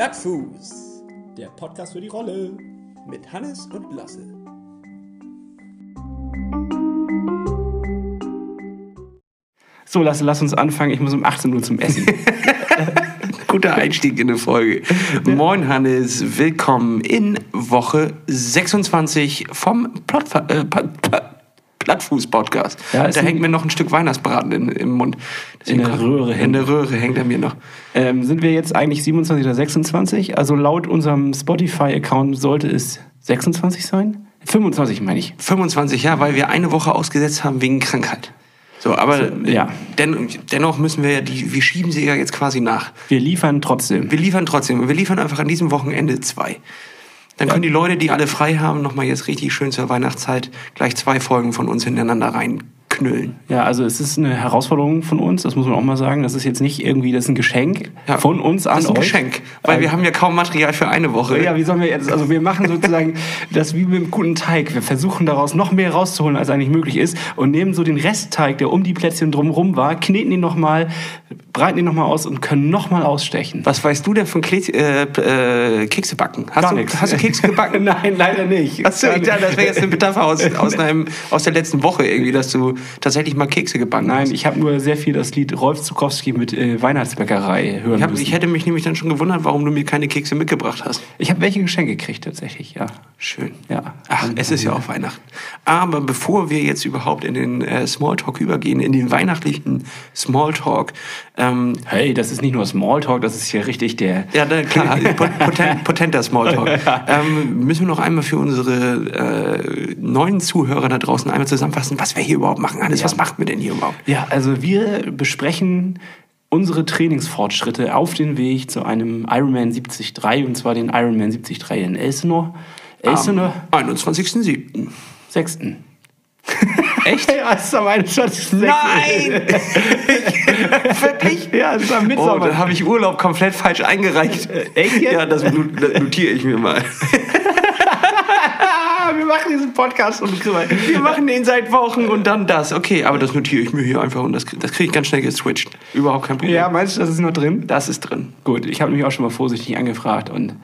Plattfuß, der Podcast für die Rolle mit Hannes und Lasse. So, Lasse, lass uns anfangen. Ich muss um 18 Uhr zum Essen. Guter Einstieg in eine Folge. Moin Hannes, willkommen in Woche 26 vom Plot, äh, Plattfuß-Podcast. Ja, da hängt mir noch ein Stück Weihnachtsbraten in, im Mund. In der Röhre In hängt. der Röhre hängt er mir noch. ähm, sind wir jetzt eigentlich 27 oder 26? Also laut unserem Spotify-Account sollte es 26 sein? 25 meine ich. 25 Jahre, weil wir eine Woche ausgesetzt haben wegen Krankheit. So, aber ja. den, dennoch müssen wir ja die, wir schieben sie ja jetzt quasi nach. Wir liefern trotzdem. Wir liefern trotzdem und wir liefern einfach an diesem Wochenende zwei. Dann können die Leute, die alle frei haben, nochmal jetzt richtig schön zur Weihnachtszeit gleich zwei Folgen von uns hintereinander reinknüllen. Ja, also es ist eine Herausforderung von uns, das muss man auch mal sagen. Das ist jetzt nicht irgendwie, das ist ein Geschenk Ja, von uns an Das ist ein euch. Geschenk, weil wir haben ja kaum Material für eine Woche. Ja, wie sollen wir jetzt, also wir machen sozusagen das wie mit einem guten Teig. Wir versuchen daraus noch mehr rauszuholen, als eigentlich möglich ist und nehmen so den Restteig, der um die Plätzchen drumherum war, kneten ihn nochmal, breiten ihn nochmal aus und können nochmal ausstechen. Was weißt du denn von Kle äh, äh, Kekse backen? Hast, Gar du, nichts. hast du Kekse gebacken? Nein, leider nicht. Achso, ich dachte, das wäre jetzt eine Metapher aus, aus, einem, aus der letzten Woche irgendwie, dass du tatsächlich mal Kekse gebacken Nein, hast. ich habe nur sehr viel das Lied Rolf Zukowski mit äh, Weihnachtsbäckerei hören Ich, hab, müssen. ich hätte mich nämlich dann schon gewundert, warum du mir keine Kekse mitgebracht hast. ich habe welche Geschenke gekriegt tatsächlich, ja. Schön. Ja. Ach, es ist ja auch Weihnachten. Aber bevor wir jetzt überhaupt in den äh, Smalltalk übergehen, in den weihnachtlichen Smalltalk, ähm, Hey, das ist nicht nur Smalltalk, das ist hier richtig der... ja, na, klar, potent, potenter Smalltalk, ähm, müssen wir noch einmal für unsere äh, neuen Zuhörer da draußen einmal zusammenfassen, was wir hier überhaupt machen. Hannes, Ja. was machen wir denn hier überhaupt? Ja, also wir besprechen unsere Trainingsfortschritte auf den Weg zu einem Ironman 73 und zwar den Ironman 73 in Elsinore. Elsinore, Am 21.07. 6. Echt? Ja, es ist am 21. Nein! Wirklich? Ja, es ist am Oh, Mitsommer. da habe ich Urlaub komplett falsch eingereicht. echt jetzt? Ja, das notiere ich mir mal. Wir machen diesen Podcast und Wir machen den seit Wochen und dann das. Okay, aber das notiere ich mir hier einfach und das, das kriege ich ganz schnell geswitcht. Überhaupt kein Problem. Ja, meinst du, das ist noch drin? Das ist drin. Gut, ich habe mich auch schon mal vorsichtig angefragt und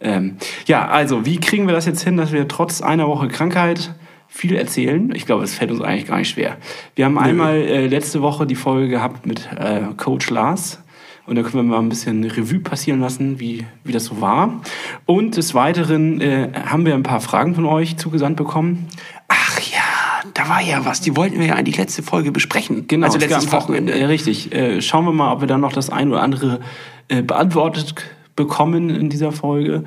ähm, ja, also wie kriegen wir das jetzt hin, dass wir trotz einer Woche Krankheit viel erzählen? Ich glaube, es fällt uns eigentlich gar nicht schwer. Wir haben einmal äh, letzte Woche die Folge gehabt mit äh, Coach Lars. Und da können wir mal ein bisschen Revue passieren lassen, wie, wie das so war. Und des Weiteren äh, haben wir ein paar Fragen von euch zugesandt bekommen. Ach ja, da war ja was. Die wollten wir ja eigentlich letzte Folge besprechen. Genau, Also letztes Wochenende. Äh, richtig. Äh, schauen wir mal, ob wir dann noch das ein oder andere äh, beantwortet bekommen in dieser Folge.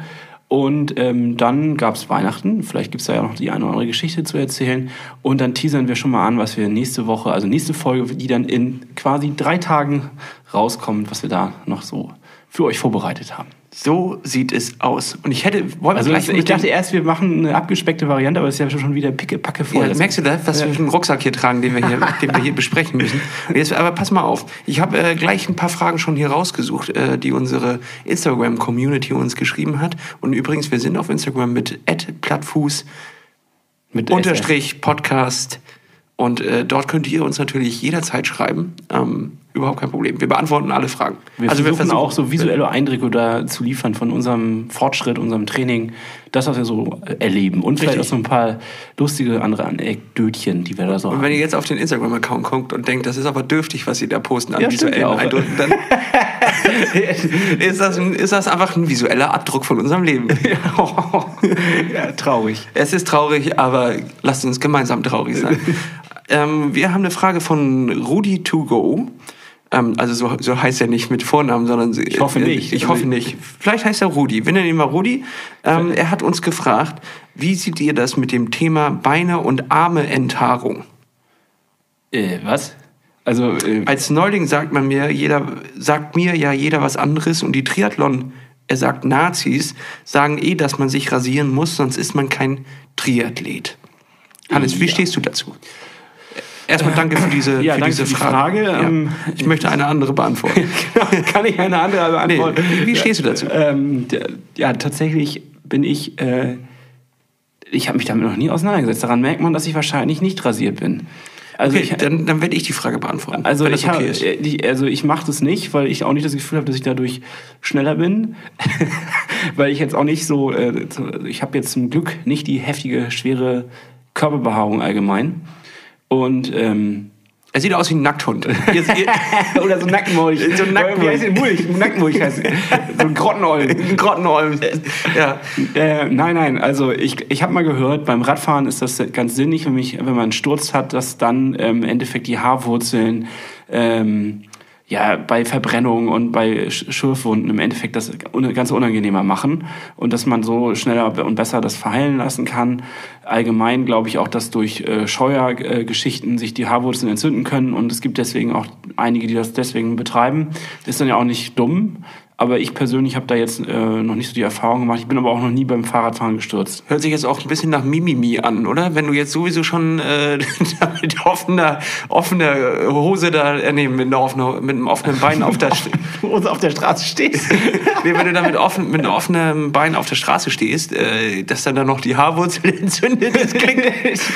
Und ähm, dann gab's Weihnachten. Vielleicht gibt's da ja noch die eine oder andere Geschichte zu erzählen. Und dann teasern wir schon mal an, was wir nächste Woche, also nächste Folge, die dann in quasi drei Tagen rauskommt, was wir da noch so für euch vorbereitet haben. So sieht es aus. Und ich hätte, wollen wir Also gleich ich dachte erst, wir machen eine abgespeckte Variante, aber es ist ja schon wieder picke-packe voll. ja, merkst du das, was wir für einen Rucksack hier tragen, den wir hier, den wir hier besprechen müssen? Jetzt, aber pass mal auf. Ich habe äh, gleich ein paar Fragen schon hier rausgesucht, äh, die unsere Instagram-Community uns geschrieben hat. Und übrigens, wir sind auf Instagram mit @plattfuß mit unterstrich Podcast. Und äh, dort könnt ihr uns natürlich jederzeit schreiben. Ähm, überhaupt kein Problem. Wir beantworten alle Fragen. Wir also versuchen auch so visuelle Eindrücke da zu liefern von unserem Fortschritt, unserem Training, das, was wir so erleben. Und vielleicht auch Richtig. so ein paar lustige andere Anekdötchen, die wir da so Und haben. wenn ihr jetzt auf den Instagram-Account guckt und denkt, das ist aber dürftig, was sie da posten an Ja, visuellen. Eindrücken, dann ist, das ist das einfach ein visueller Abdruck von unserem Leben. ja, traurig. Es ist traurig, aber lasst uns gemeinsam traurig sein. ähm, wir haben eine Frage von Rudi to go. Ähm, also so, so heißt er nicht mit Vornamen, sondern ich hoffe nicht. Ich hoffe nicht. Vielleicht heißt er Rudi. Wir nennen ihn mal Rudi. Ähm, er hat uns gefragt, wie seht ihr das mit dem Thema Beine und Arme Enthaarung? Äh, was? Also, äh, Als Neuling sagt man mir, jeder sagt mir ja jeder was anderes und die Triathlon, er sagt Nazis, sagen eh, dass man sich rasieren muss, sonst ist man kein Triathlet. Hannes, wie Ja. stehst du dazu? Erstmal danke für diese, Ja, für danke diese für die Frage. Frage. Ja. Ähm, ich möchte eine andere beantworten. kann ich eine andere nee, beantworten? wie stehst du dazu? Ähm, ja, tatsächlich bin ich, äh, ich habe mich damit noch nie auseinandergesetzt. Daran merkt man, dass ich wahrscheinlich nicht rasiert bin. Also okay, ich, dann, dann werde ich die Frage beantworten. also ich, hab, okay ist. äh, also ich mache das nicht, weil ich auch nicht das Gefühl habe, dass ich dadurch schneller bin. weil ich jetzt auch nicht so, äh, so- ich habe jetzt zum Glück nicht die heftige, schwere Körperbehaarung allgemein. Und ähm, Er sieht aus wie ein Nackthund. Oder so Nackenmulch. So ein Nackenmulch. Wie heißt der Mulch? Nackenmulch heißt So ein Grottenolm. ein Grottenolm. Ja. Äh, nein, nein, also ich, ich habe mal gehört, beim Radfahren ist das ganz sinnig, wenn, mich, wenn man einen Sturz hat, dass dann ähm, im Endeffekt die Haarwurzeln ähm, ja, bei Verbrennungen und bei Sch- Schürfwunden im Endeffekt das ganz unangenehmer machen und dass man so schneller und besser das verheilen lassen kann. Allgemein glaube ich auch, dass durch äh, Scheuergeschichten sich die Haarwurzeln entzünden können und es gibt deswegen auch einige, die das deswegen betreiben. Ist dann ja auch nicht dumm. Aber ich persönlich habe da jetzt äh, noch nicht so die Erfahrung gemacht. Ich bin aber auch noch nie beim Fahrradfahren gestürzt. Hört sich jetzt auch ein bisschen nach Mimimi an, oder? Wenn du jetzt sowieso schon äh, mit offener, offener Hose da, äh, nee, mit, einer offenen, mit einem offenen Bein auf der St- Wo auf der Straße stehst. nee, wenn du da mit, offen, mit einem offenen Bein auf der Straße stehst, äh, dass dann da noch die Haarwurzel entzündet, das klingt,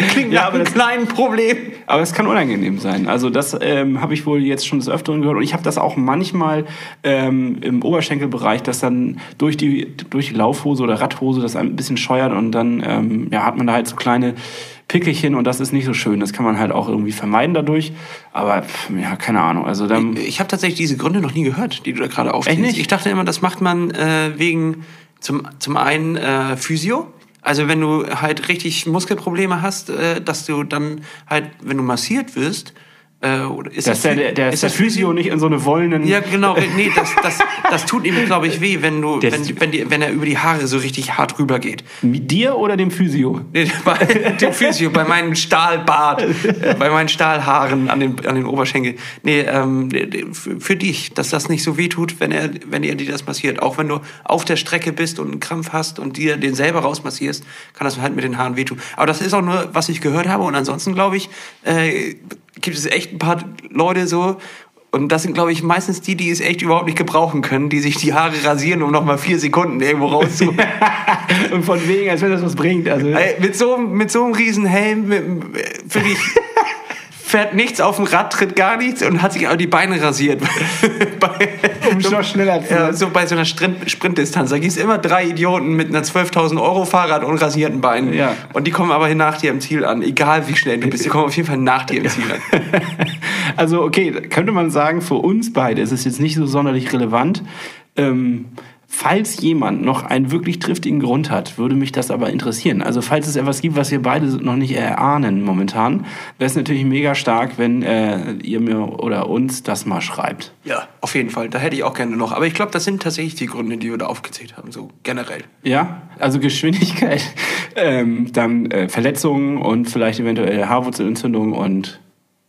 klingt Ja, nach aber einem kleinen Problem. Aber es kann unangenehm sein. Also das ähm, habe ich wohl jetzt schon des Öfteren gehört. Und ich habe das auch manchmal ähm, im Oberschenkelbereich, dass dann durch die, durch die Laufhose oder Radhose das ein bisschen scheuert und dann ähm, ja, hat man da halt so kleine Pickelchen und das ist nicht so schön. Das kann man halt auch irgendwie vermeiden dadurch. Aber ja, keine Ahnung. Also dann, Ich habe tatsächlich diese Gründe noch nie gehört, die du da gerade aufzählst. Echt nicht? Ich dachte immer, das macht man äh, wegen zum, zum einen äh, Physio. Also wenn du halt richtig Muskelprobleme hast, äh, dass du dann halt, wenn du massiert wirst, äh, oder ist dass der, der, der, ist der das Physio nicht in so eine wollenen... Ja, genau. Nee, das, das, das tut ihm, glaube ich, weh, wenn du, wenn, wenn, die, wenn er über die Haare so richtig hart rüber geht. Mit dir oder dem Physio? Nee, bei dem Physio, bei meinem Stahlbart, äh, bei meinen Stahlhaaren an den, an den Oberschenkel. Nee, ähm, für für dich, dass das nicht so weh tut, wenn er, wenn er dir das massiert. Auch wenn du auf der Strecke bist und einen Krampf hast und dir den selber rausmassierst, kann das halt mit den Haaren wehtun. Aber das ist auch nur, was ich gehört habe. Und ansonsten, glaube ich, äh, gibt es echt ein paar Leute so, und das sind, glaube ich, meistens die, die es echt überhaupt nicht gebrauchen können, die sich die Haare rasieren, um noch mal vier Sekunden irgendwo rauszuholen. Und von wegen, als wenn das was bringt. Also, Ey, mit so, einem- mit so einem riesen Helm, für dich fährt nichts auf dem Rad, tritt gar nichts und hat sich auch die Beine rasiert. bei, Um noch schneller zu ja, so bei so einer Sprint, Sprintdistanz. Da gibt's immer drei Idioten mit einer 12.000 Euro Fahrrad und rasierten Beinen. Ja. Und die kommen aber nach dir im Ziel an. Egal wie schnell du bist, die kommen auf jeden Fall nach dir im Ziel an. Also okay, könnte man sagen, für uns beide ist es jetzt nicht so sonderlich relevant. Ähm, falls jemand noch einen wirklich triftigen Grund hat, würde mich das aber interessieren. Also falls es etwas gibt, was wir beide noch nicht erahnen momentan, wäre es natürlich mega stark, wenn äh, ihr mir oder uns das mal schreibt. Ja, auf jeden Fall. Da hätte ich auch gerne noch. Aber ich glaube, das sind tatsächlich die Gründe, die wir da aufgezählt haben, so generell. Ja, also Geschwindigkeit, ähm, dann äh, Verletzungen und vielleicht eventuell Haarwurzelentzündung und,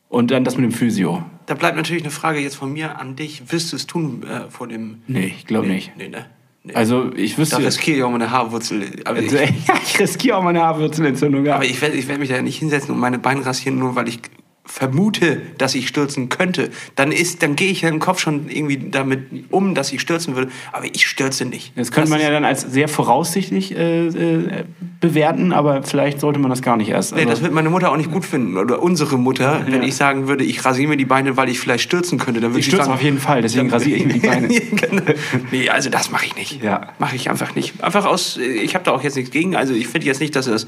und dann das mit dem Physio. Da bleibt natürlich eine Frage jetzt von mir an dich. Wirst du es tun äh, vor dem... Nee, ich glaube nicht. Nee, ne? Nee. Also ich wüsste... da riskiere ich auch meine Haarwurzel. Aber ich, Also, ich riskiere auch meine Haarwurzelentzündung. Ja. aber ich werde ich werd mich da nicht hinsetzen und meine Beine rasieren, nur weil ich vermute, dass ich stürzen könnte. Dann ist, dann gehe ich ja im Kopf schon irgendwie damit um, dass ich stürzen würde. Aber ich stürze nicht. Das könnte man ja dann als sehr voraussichtlich äh, äh, bewerten, aber vielleicht sollte man das gar nicht erst. Nee, Also- das wird meine Mutter auch nicht gut finden. Oder unsere Mutter, wenn Ja. ich sagen würde, ich rasiere mir die Beine, weil ich vielleicht stürzen könnte. Dann würde ich stürze sagen, auf jeden Fall, deswegen rasiere ich mir die Beine. Genau. nee, also das mache ich nicht. Ja. Mache ich einfach nicht. Einfach aus, ich habe da auch jetzt nichts gegen. Also ich finde jetzt nicht, dass das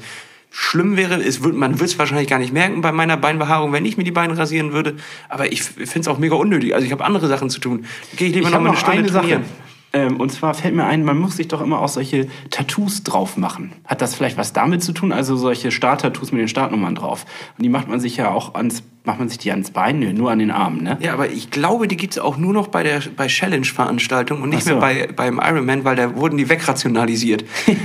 schlimm wäre. Es wird, man wird es wahrscheinlich gar nicht merken bei meiner Beinbehaarung, wenn ich mir die Beine rasieren würde. Aber ich finde es auch mega unnötig. Also ich habe andere Sachen zu tun. Gehe ich lieber Ich noch mal eine Stunde eine Sache. trainieren. Ähm, und zwar fällt mir ein, man muss sich doch immer auch solche Tattoos drauf machen. Hat das vielleicht was damit zu tun? Also solche Starttattoos mit den Startnummern drauf. Und die macht man sich ja auch ans, macht man sich die ans Bein? Nö, nur an den Armen, ne? Ja, aber ich glaube, die gibt's auch nur noch bei der bei Challenge-Veranstaltungen und nicht so. mehr bei, beim Ironman, weil da wurden die wegrationalisiert.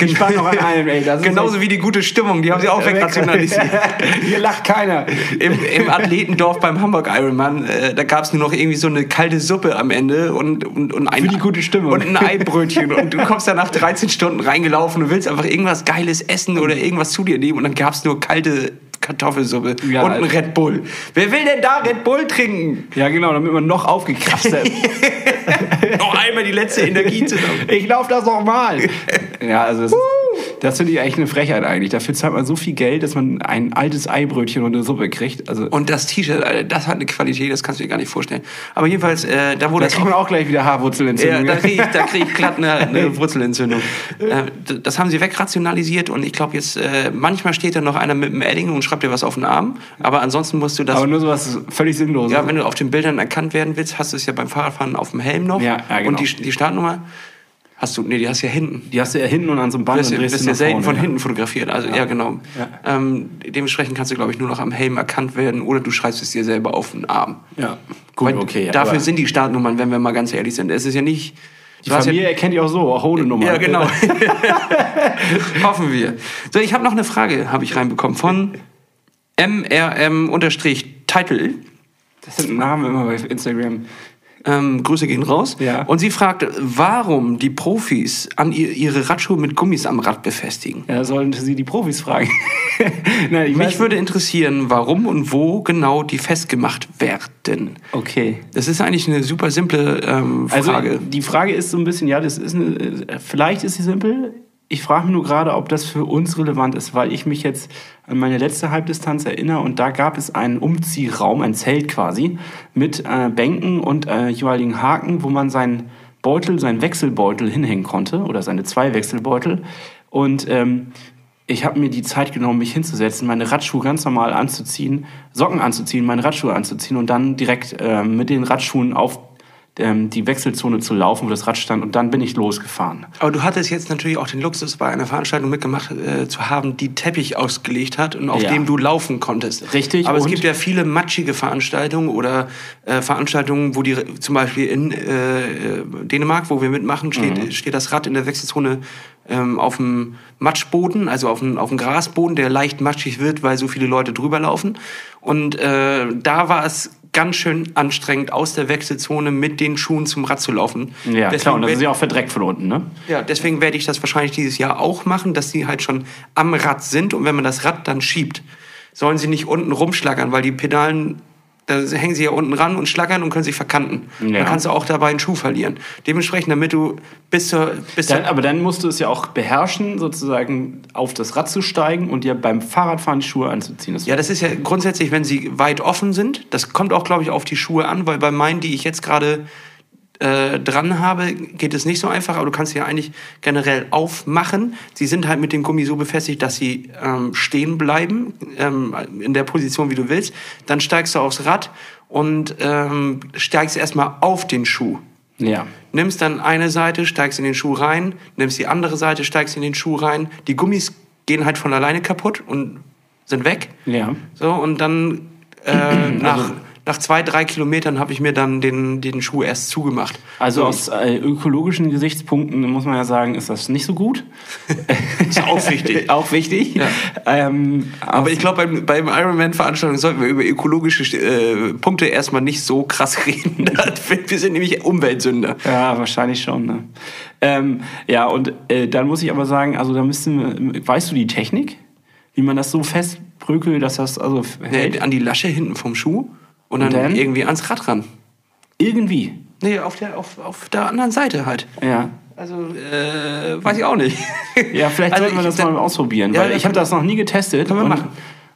Ich war noch an einem, ey. Genauso wie die gute Stimmung, die haben sie auch wegrationalisiert. Hier lacht keiner. Im, Im Athletendorf beim Hamburg Ironman, äh, da gab's nur noch irgendwie so eine kalte Suppe am Ende und, und, und ein, Für die gute Stimmung. Und ein Eibrötchen. und du kommst da nach 13 Stunden reingelaufen und willst einfach irgendwas Geiles essen oder irgendwas zu dir nehmen und dann gab's nur kalte Kartoffelsuppe Ja, und ein Alter. Red Bull. Wer will denn da Red Bull trinken? Ja, genau, damit man noch aufgekrafft ist. Noch einmal die letzte Energie zusammen. Ich laufe das noch mal. Ja, also das, Das finde ich eigentlich eine Frechheit eigentlich. Dafür zahlt man so viel Geld, dass man ein altes Eibrötchen und eine Suppe kriegt. Also Und das T-Shirt, Alter, das hat eine Qualität, das kannst du dir gar nicht vorstellen. Aber jedenfalls, äh, da wurde da kriegt man auch gleich wieder Ja, Haarwurzelentzündung. da kriege ich, da krieg ich glatt eine, eine Wurzelentzündung. Äh, das haben sie wegrationalisiert und ich glaube jetzt, äh, manchmal steht da noch einer mit einem Edding und schreibt dir was auf den Arm, aber ansonsten musst du das, Aber nur sowas völlig sinnloses. ja, wenn du auf den Bildern erkannt werden willst, hast du es ja beim Fahrradfahren auf dem Helm noch Ja, ja, genau. und die, die Startnummer hast du, nee, die hast du ja hinten. die hast du ja hinten und an so einem Band Du wirst, und ja- du ja selten vorne, von ja. hinten fotografiert. Also ja, genau. Ja. Ähm, dementsprechend kannst du, glaube ich, nur noch am Helm erkannt werden oder du schreibst es dir selber auf den Arm. Ja, gut, Weil okay. Dafür sind die Startnummern, wenn wir mal ganz ehrlich sind. Es ist ja nicht. die ja- Familie erkennt die auch so, auch ohne Nummer. Ja, genau. Hoffen wir. So, ich habe noch eine Frage, habe ich reinbekommen von MRM-Title. Das sind Namen immer bei Instagram. Ähm, Grüße gehen raus. Ja. Und sie fragt, warum die Profis an ihr, ihre Radschuhe mit Gummis am Rad befestigen. Ja, sollten Sie die Profis fragen. Nein, ich Mich weiß- würde interessieren, warum und wo genau die festgemacht werden. Okay. Das ist eigentlich eine super simple ähm, Also Frage. die Frage ist so ein bisschen, ja, das ist eine, vielleicht ist sie simpel. Ich frage mich nur gerade, ob das für uns relevant ist, weil ich mich jetzt an meine letzte Halbdistanz erinnere und da gab es einen Umziehraum, ein Zelt quasi, mit äh, Bänken und äh, jeweiligen Haken, wo man seinen Beutel, seinen Wechselbeutel hinhängen konnte oder seine zwei Wechselbeutel. Und ähm, ich habe mir die Zeit genommen, mich hinzusetzen, meine Radschuhe ganz normal anzuziehen, Socken anzuziehen, meine Radschuhe anzuziehen und dann direkt ähm, mit den Radschuhen auf die Wechselzone zu laufen, wo das Rad stand. Und dann bin ich losgefahren. Aber du hattest jetzt natürlich auch den Luxus, bei einer Veranstaltung mitgemacht äh, zu haben, die Teppich ausgelegt hat und auf Ja. dem du laufen konntest. Richtig, Aber es gibt ja viele matschige Veranstaltungen oder äh, Veranstaltungen, wo die zum Beispiel in äh, äh, Dänemark, wo wir mitmachen, steht, Mhm. steht das Rad in der Wechselzone ähm, auf dem Matschboden, also auf dem, auf dem Grasboden, der leicht matschig wird, weil so viele Leute drüber laufen. Und äh, da war es ganz schön anstrengend, aus der Wechselzone mit den Schuhen zum Rad zu laufen. Ja, Deswegen klar, und das ist ja auch verdreckt von unten, ne? ja, deswegen werde ich das wahrscheinlich dieses Jahr auch machen, dass sie halt schon am Rad sind und wenn man das Rad dann schiebt, sollen sie nicht unten rumschlackern, weil die Pedalen, da hängen sie ja unten ran und schlackern und können sich verkanten. Ja. Dann kannst du auch dabei einen Schuh verlieren. Dementsprechend, damit du bis zur... Bis Dann, zur aber dann musst du es ja auch beherrschen, sozusagen auf das Rad zu steigen und dir beim Fahrradfahren die Schuhe anzuziehen. Das ja, das ist ja grundsätzlich, wenn sie weit offen sind. Das kommt auch, glaube ich, auf die Schuhe an, weil bei meinen, die ich jetzt gerade äh, dran habe, geht es nicht so einfach, aber du kannst sie ja eigentlich generell aufmachen. Sie sind halt mit dem Gummi so befestigt, dass sie ähm, stehen bleiben, ähm, in der Position, wie du willst. Dann steigst du aufs Rad und ähm, steigst erstmal auf den Schuh. ja. Nimmst dann eine Seite, steigst in den Schuh rein, nimmst die andere Seite, steigst in den Schuh rein. Die Gummis gehen halt von alleine kaputt und sind weg. Ja. So, und dann äh, nach, nach zwei, drei Kilometern habe ich mir dann den, den Schuh erst zugemacht. Also aus äh, ökologischen Gesichtspunkten muss man ja sagen, ist das nicht so gut. ist auch wichtig. auch wichtig. Ja. Ähm, Aber ich glaube, beim, beim Ironman-Veranstaltung sollten wir über ökologische äh, Punkte erstmal nicht so krass reden. wir sind nämlich Umweltsünder. Ja, wahrscheinlich schon. Ne? Ähm, ja, und äh, dann muss ich aber sagen, also da müssen wir, weißt du die Technik? Wie man das so festbrökelt, dass das also hält? Nee, an die Lasche hinten vom Schuh und dann, Und dann? irgendwie ans Rad ran. Irgendwie. Nee, auf der, auf, auf der anderen Seite halt. Ja. Also, äh, weiß ich auch nicht. Ja, vielleicht Also sollten wir das mal ausprobieren, Ja, weil ich habe das noch nie getestet. Können wir machen.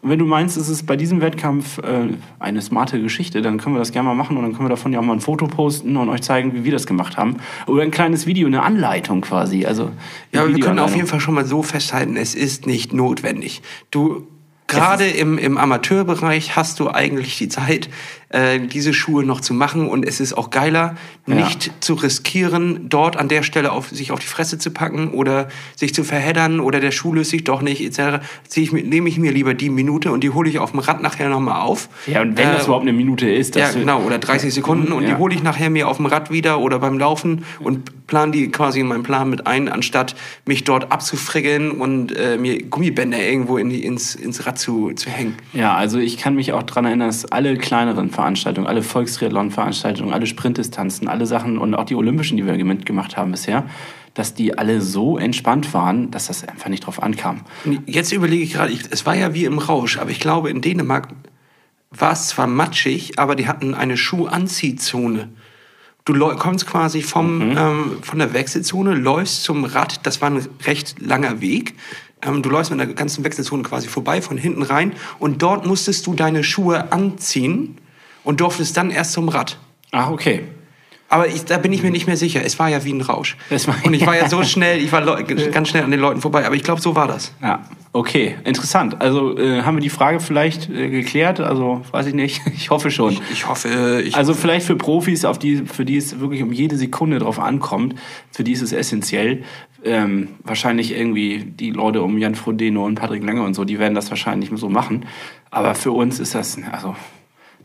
Wenn du meinst, es ist bei diesem Wettkampf äh, eine smarte Geschichte, dann können wir das gerne mal machen und dann können wir davon ja auch mal ein Foto posten und euch zeigen, wie wir das gemacht haben. Oder ein kleines Video, eine Anleitung quasi. Also Ja, aber wir können auf jeden Fall schon mal so festhalten, es ist nicht notwendig. Du, gerade im, im Amateurbereich hast du eigentlich die Zeit, äh, diese Schuhe noch zu machen und es ist auch geiler, Ja. nicht zu riskieren, dort an der Stelle auf, sich auf die Fresse zu packen oder sich zu verheddern oder der Schuh löst sich doch nicht, etc. Ich, nehme ich mir lieber die Minute und die hole ich auf dem Rad nachher nochmal auf. Ja, und wenn das Äh, überhaupt eine Minute ist, Ja, genau, oder 30 Sekunden und Ja. die hole ich nachher mir auf dem Rad wieder oder beim Laufen und plan die quasi in meinen Plan mit ein, anstatt mich dort abzufrickeln und äh, mir Gummibänder irgendwo in die, ins, ins Rad zu, zu hängen. Ja, also ich kann mich auch dran erinnern, dass alle kleineren Veranstaltungen, alle Volkstriathlon-Veranstaltungen, alle Sprintdistanzen, alle Sachen und auch die Olympischen, die wir mitgemacht haben bisher, dass die alle so entspannt waren, dass das einfach nicht drauf ankam. Jetzt überlege ich gerade, es war ja wie im Rausch, aber ich glaube, in Dänemark war es zwar matschig, aber die hatten eine Schuhanziehzone. Du kommst quasi vom, ähm, von der Wechselzone, läufst zum Rad. Das war ein recht langer Weg. Ähm, du läufst mit der ganzen Wechselzone quasi vorbei, von hinten rein. Und dort musstest du deine Schuhe anziehen und durftest dann erst zum Rad. Ach, okay. Aber ich, da bin ich mir nicht mehr sicher. Es war ja wie ein Rausch. Und ich war ja so schnell, ich war ganz schnell an den Leuten vorbei. Aber ich glaube, so war das. Ja, okay, interessant. Also äh, haben wir die Frage vielleicht äh, geklärt? Also weiß ich nicht. Ich hoffe schon. Ich hoffe, ich Also vielleicht für Profis, auf die, für die es wirklich um jede Sekunde drauf ankommt, für die ist es essentiell. Ähm, wahrscheinlich irgendwie die Leute um Jan Frodeno und Patrick Lange und so, die werden das wahrscheinlich so machen. Aber für uns ist das, also,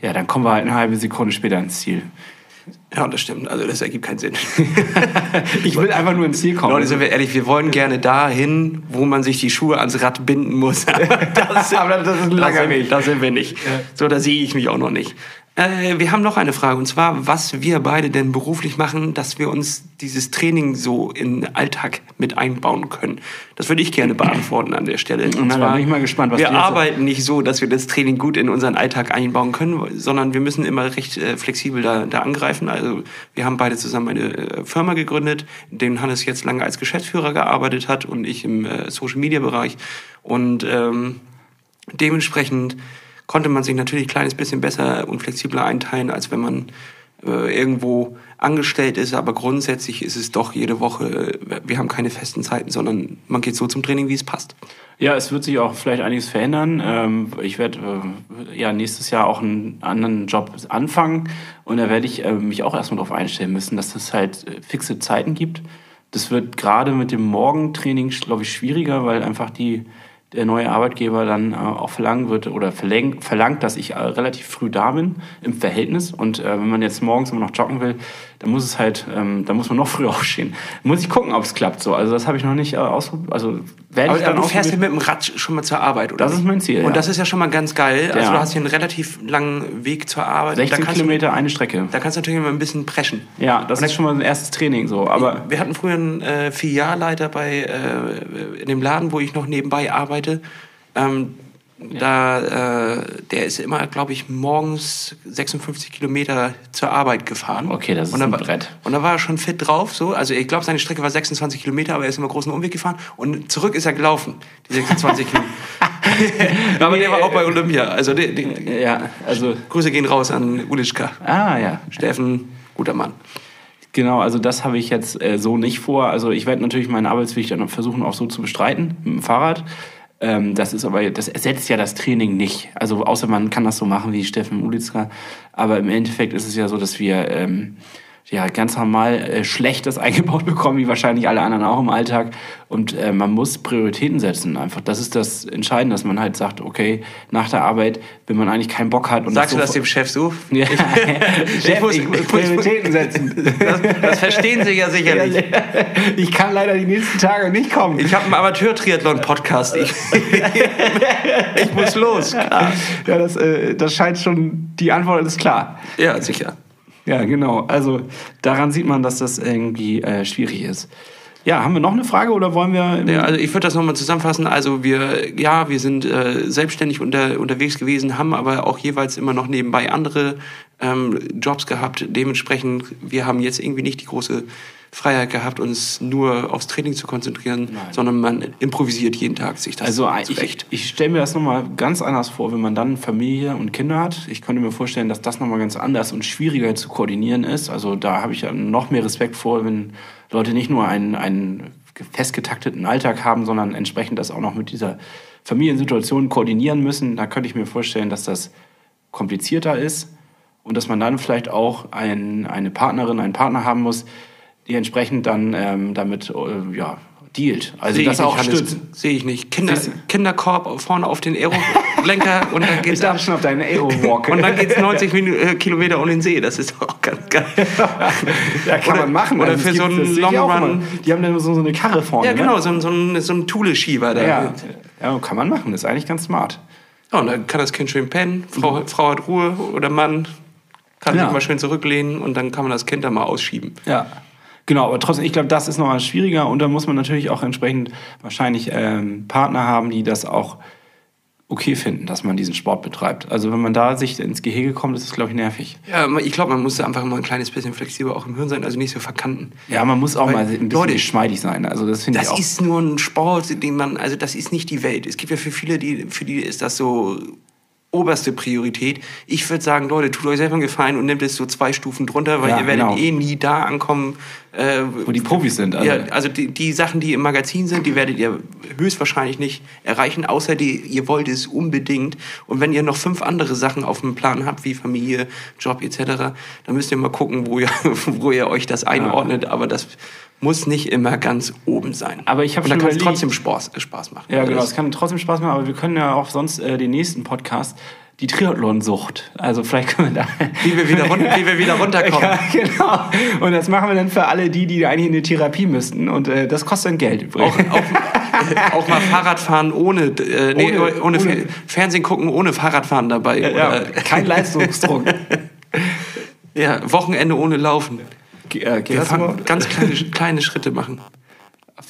ja, dann kommen wir halt eine halbe Sekunde später ins Ziel. Ja, das stimmt. Also das ergibt keinen Sinn. Ich will einfach nur ins Ziel kommen. Leute, sind wir ehrlich, wir wollen gerne dahin, wo man sich die Schuhe ans Rad binden muss. das, Aber das ist ein langer Weg. Da sind wir nicht. So, da sehe ich mich auch noch nicht. Äh, wir haben noch eine Frage, und zwar, was wir beide denn beruflich machen, dass wir uns dieses Training so in den Alltag mit einbauen können. Das würde ich gerne beantworten an der Stelle. Und Na, da bin ich mal gespannt, was wir arbeiten nicht so, dass wir das Training gut in unseren Alltag einbauen können, sondern wir müssen immer recht äh, flexibel da, da angreifen. Also wir haben beide zusammen eine äh, Firma gegründet, in dem Hannes jetzt lange als Geschäftsführer gearbeitet hat und ich im äh, Social-Media-Bereich. Und ähm, dementsprechend konnte man sich natürlich ein kleines bisschen besser und flexibler einteilen, als wenn man äh, irgendwo angestellt ist. Aber grundsätzlich ist es doch jede Woche, äh, wir haben keine festen Zeiten, sondern man geht so zum Training, wie es passt. Ja, es wird sich auch vielleicht einiges verändern. Ähm, ich werde äh, ja nächstes Jahr auch einen anderen Job anfangen und da werde ich mich auch erstmal darauf einstellen müssen, dass es halt fixe Zeiten gibt. Das wird gerade mit dem Morgentraining, glaube ich, schwieriger, weil einfach die der neue Arbeitgeber dann äh, auch verlangen wird oder verlangt, verlangt, dass ich äh, relativ früh da bin im Verhältnis. Und äh, wenn man jetzt morgens immer noch joggen will, dann muss es halt, ähm, dann muss man noch früher aufstehen. Muss ich gucken, ob es klappt so. Also das habe ich noch nicht äh, ausprobiert. Also werde ich dann aber du fährst ja mit dem Rad schon mal zur Arbeit, oder? Das ist mein Ziel, Und ja. das ist ja schon mal ganz geil. Also Ja. du hast hier einen relativ langen Weg zur Arbeit. 16 da kannst Kilometer, eine Strecke. Du, da kannst du natürlich immer ein bisschen preschen. Ja, das ist schon mal ein erstes Training so. Aber Wir hatten früher einen äh, Filialleiter bei äh, in dem Laden, wo ich noch nebenbei arbeite. Ähm, Da, äh, der ist immer, glaube ich, morgens 56 Kilometer zur Arbeit gefahren. Okay, das ist ein war, Brett. Und da war er schon fit drauf. So. Also ich glaube, seine Strecke war 26 Kilometer, aber er ist immer großen Umweg gefahren. Und zurück ist er gelaufen, die 26 Kilometer. aber der war auch bei Olympia. Also die, die, ja, also Grüße gehen raus an Ulischka. ah ja, Steffen, guter Mann. Genau, also das habe ich jetzt äh, so nicht vor. Also ich werde natürlich meinen Arbeitsweg dann versuchen auch so zu bestreiten mit dem Fahrrad. Ähm, das ist aber, das ersetzt ja das Training nicht. Also außer man kann das so machen wie Steffen Ulitzka. Aber im Endeffekt ist es ja so, dass wir ähm, ja ganz normal äh, Schlechtes eingebaut bekommen, wie wahrscheinlich alle anderen auch im Alltag. Und äh, man muss Prioritäten setzen. Einfach, das ist das Entscheidende, dass man halt sagt, okay, nach der Arbeit, wenn man eigentlich keinen Bock hat und Sagst du das dem Chef so? ja, Chef, muss- ich muss ich Prioritäten setzen. Das, das verstehen Sie ja sicherlich. Ich kann leider die nächsten Tage nicht kommen. Ich habe einen Amateur-Triathlon-Podcast. Ich, ich muss los. ja, das, äh, das scheint schon, die Antwort ist klar. Ja, sicher. Ja, genau. Also daran sieht man, dass das irgendwie äh, schwierig ist. Ja, haben wir noch eine Frage oder wollen wir. Ja, also ich würde das nochmal zusammenfassen. Also wir, ja, wir sind äh, selbstständig unter, unterwegs gewesen, haben aber auch jeweils immer noch nebenbei andere ähm, Jobs gehabt. Dementsprechend, wir haben jetzt irgendwie nicht die große Freiheit gehabt, uns nur aufs Training zu konzentrieren, sondern man improvisiert jeden Tag sich das Also ich, zurecht. ich stelle mir das nochmal ganz anders vor, wenn man dann Familie und Kinder hat. Ich könnte mir vorstellen, dass das nochmal ganz anders und schwieriger zu koordinieren ist. Also da habe ich ja noch mehr Respekt vor, wenn Leute nicht nur einen, einen festgetakteten Alltag haben, sondern entsprechend das auch noch mit dieser Familiensituation koordinieren müssen. Da könnte ich mir vorstellen, dass das komplizierter ist und dass man dann vielleicht auch ein, eine Partnerin, einen Partner haben muss, die entsprechend dann ähm, damit äh, ja, dealt. Also Sehe das ich auch stützt. Sehe ich nicht. Kinder? Kinderkorb vorne auf den Aero-Lenker und dann Ich geht's darf schon auf deinen Aero-Walk. und dann geht's 90 Minu äh, Kilometer um den See. Das ist auch ganz geil. ja, kann oder- man machen. oder es für so einen ich Long Run. Die haben dann so, so eine Karre vorne. Ja, genau, Ne? so, ein- so ein, so ein Thule-Schieber da. Ja. ja, kann man machen. Das ist eigentlich ganz smart. Ja, und dann kann das Kind schön pennen, Frau, Frau hat Ruhe oder Mann kann Ja. sich mal schön zurücklehnen und dann kann man das Kind da mal ausschieben. Ja. Genau, aber trotzdem, ich glaube, das ist nochmal schwieriger und da muss man natürlich auch entsprechend wahrscheinlich ähm, Partner haben, die das auch okay finden, dass man diesen Sport betreibt. Also wenn man da sich ins Gehege kommt, ist es, glaube ich, nervig. Ja, ich glaube, man muss einfach mal ein kleines bisschen flexibler auch im Hirn sein, also nicht so verkanten. Ja, man muss auch Weil, mal ein bisschen Leute, geschmeidig sein. Also das finde ich Das auch. ist nur ein Sport, den man, also das ist nicht die Welt. Es gibt ja für viele, die, für die ist das so oberste Priorität. Ich würde sagen, Leute, tut euch selber einen Gefallen und nehmt es so zwei Stufen drunter, weil Ja, ihr werdet genau. eh nie da ankommen, äh, wo die Profis sind. Also, ja, also die, die Sachen, die im Magazin sind, die werdet ihr höchstwahrscheinlich nicht erreichen, außer die, ihr wollt es unbedingt. Und wenn ihr noch fünf andere Sachen auf dem Plan habt, wie Familie, Job etc., dann müsst ihr mal gucken, wo ihr, wo ihr euch das einordnet. Aber das muss nicht immer ganz oben sein. Aber ich hab Und dann schon kann es trotzdem Spaß, Spaß machen. Ja, genau. Es kann trotzdem Spaß machen, aber wir können ja auch sonst äh, den nächsten Podcast, die Triathlon-Sucht. Also vielleicht können wir da... Wie wir wieder, run wie wir wieder runterkommen. Ja, genau. Und das machen wir dann für alle die, die eigentlich in eine Therapie müssten. Und äh, das kostet dann Geld übrigens. Auch, auch, auch mal Fahrrad fahren ohne, äh, nee, Ohne- ohne, ohne, Fernsehen gucken, ohne Fahrradfahren dabei. ja, Oder, kein Leistungsdruck. ja, Wochenende ohne Laufen. Ge- äh, Wir das ganz kleine, kleine Schritte machen.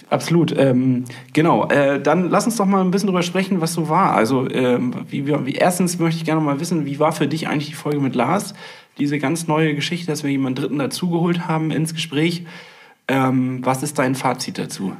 Absolut. Ähm, genau. Äh, dann lass uns doch mal ein bisschen drüber sprechen, was so war. Also, ähm, wie, wie, erstens möchte ich gerne mal wissen, wie war für dich eigentlich die Folge mit Lars? Diese ganz neue Geschichte, dass wir jemanden Dritten dazugeholt haben ins Gespräch. Ähm, was ist dein Fazit dazu?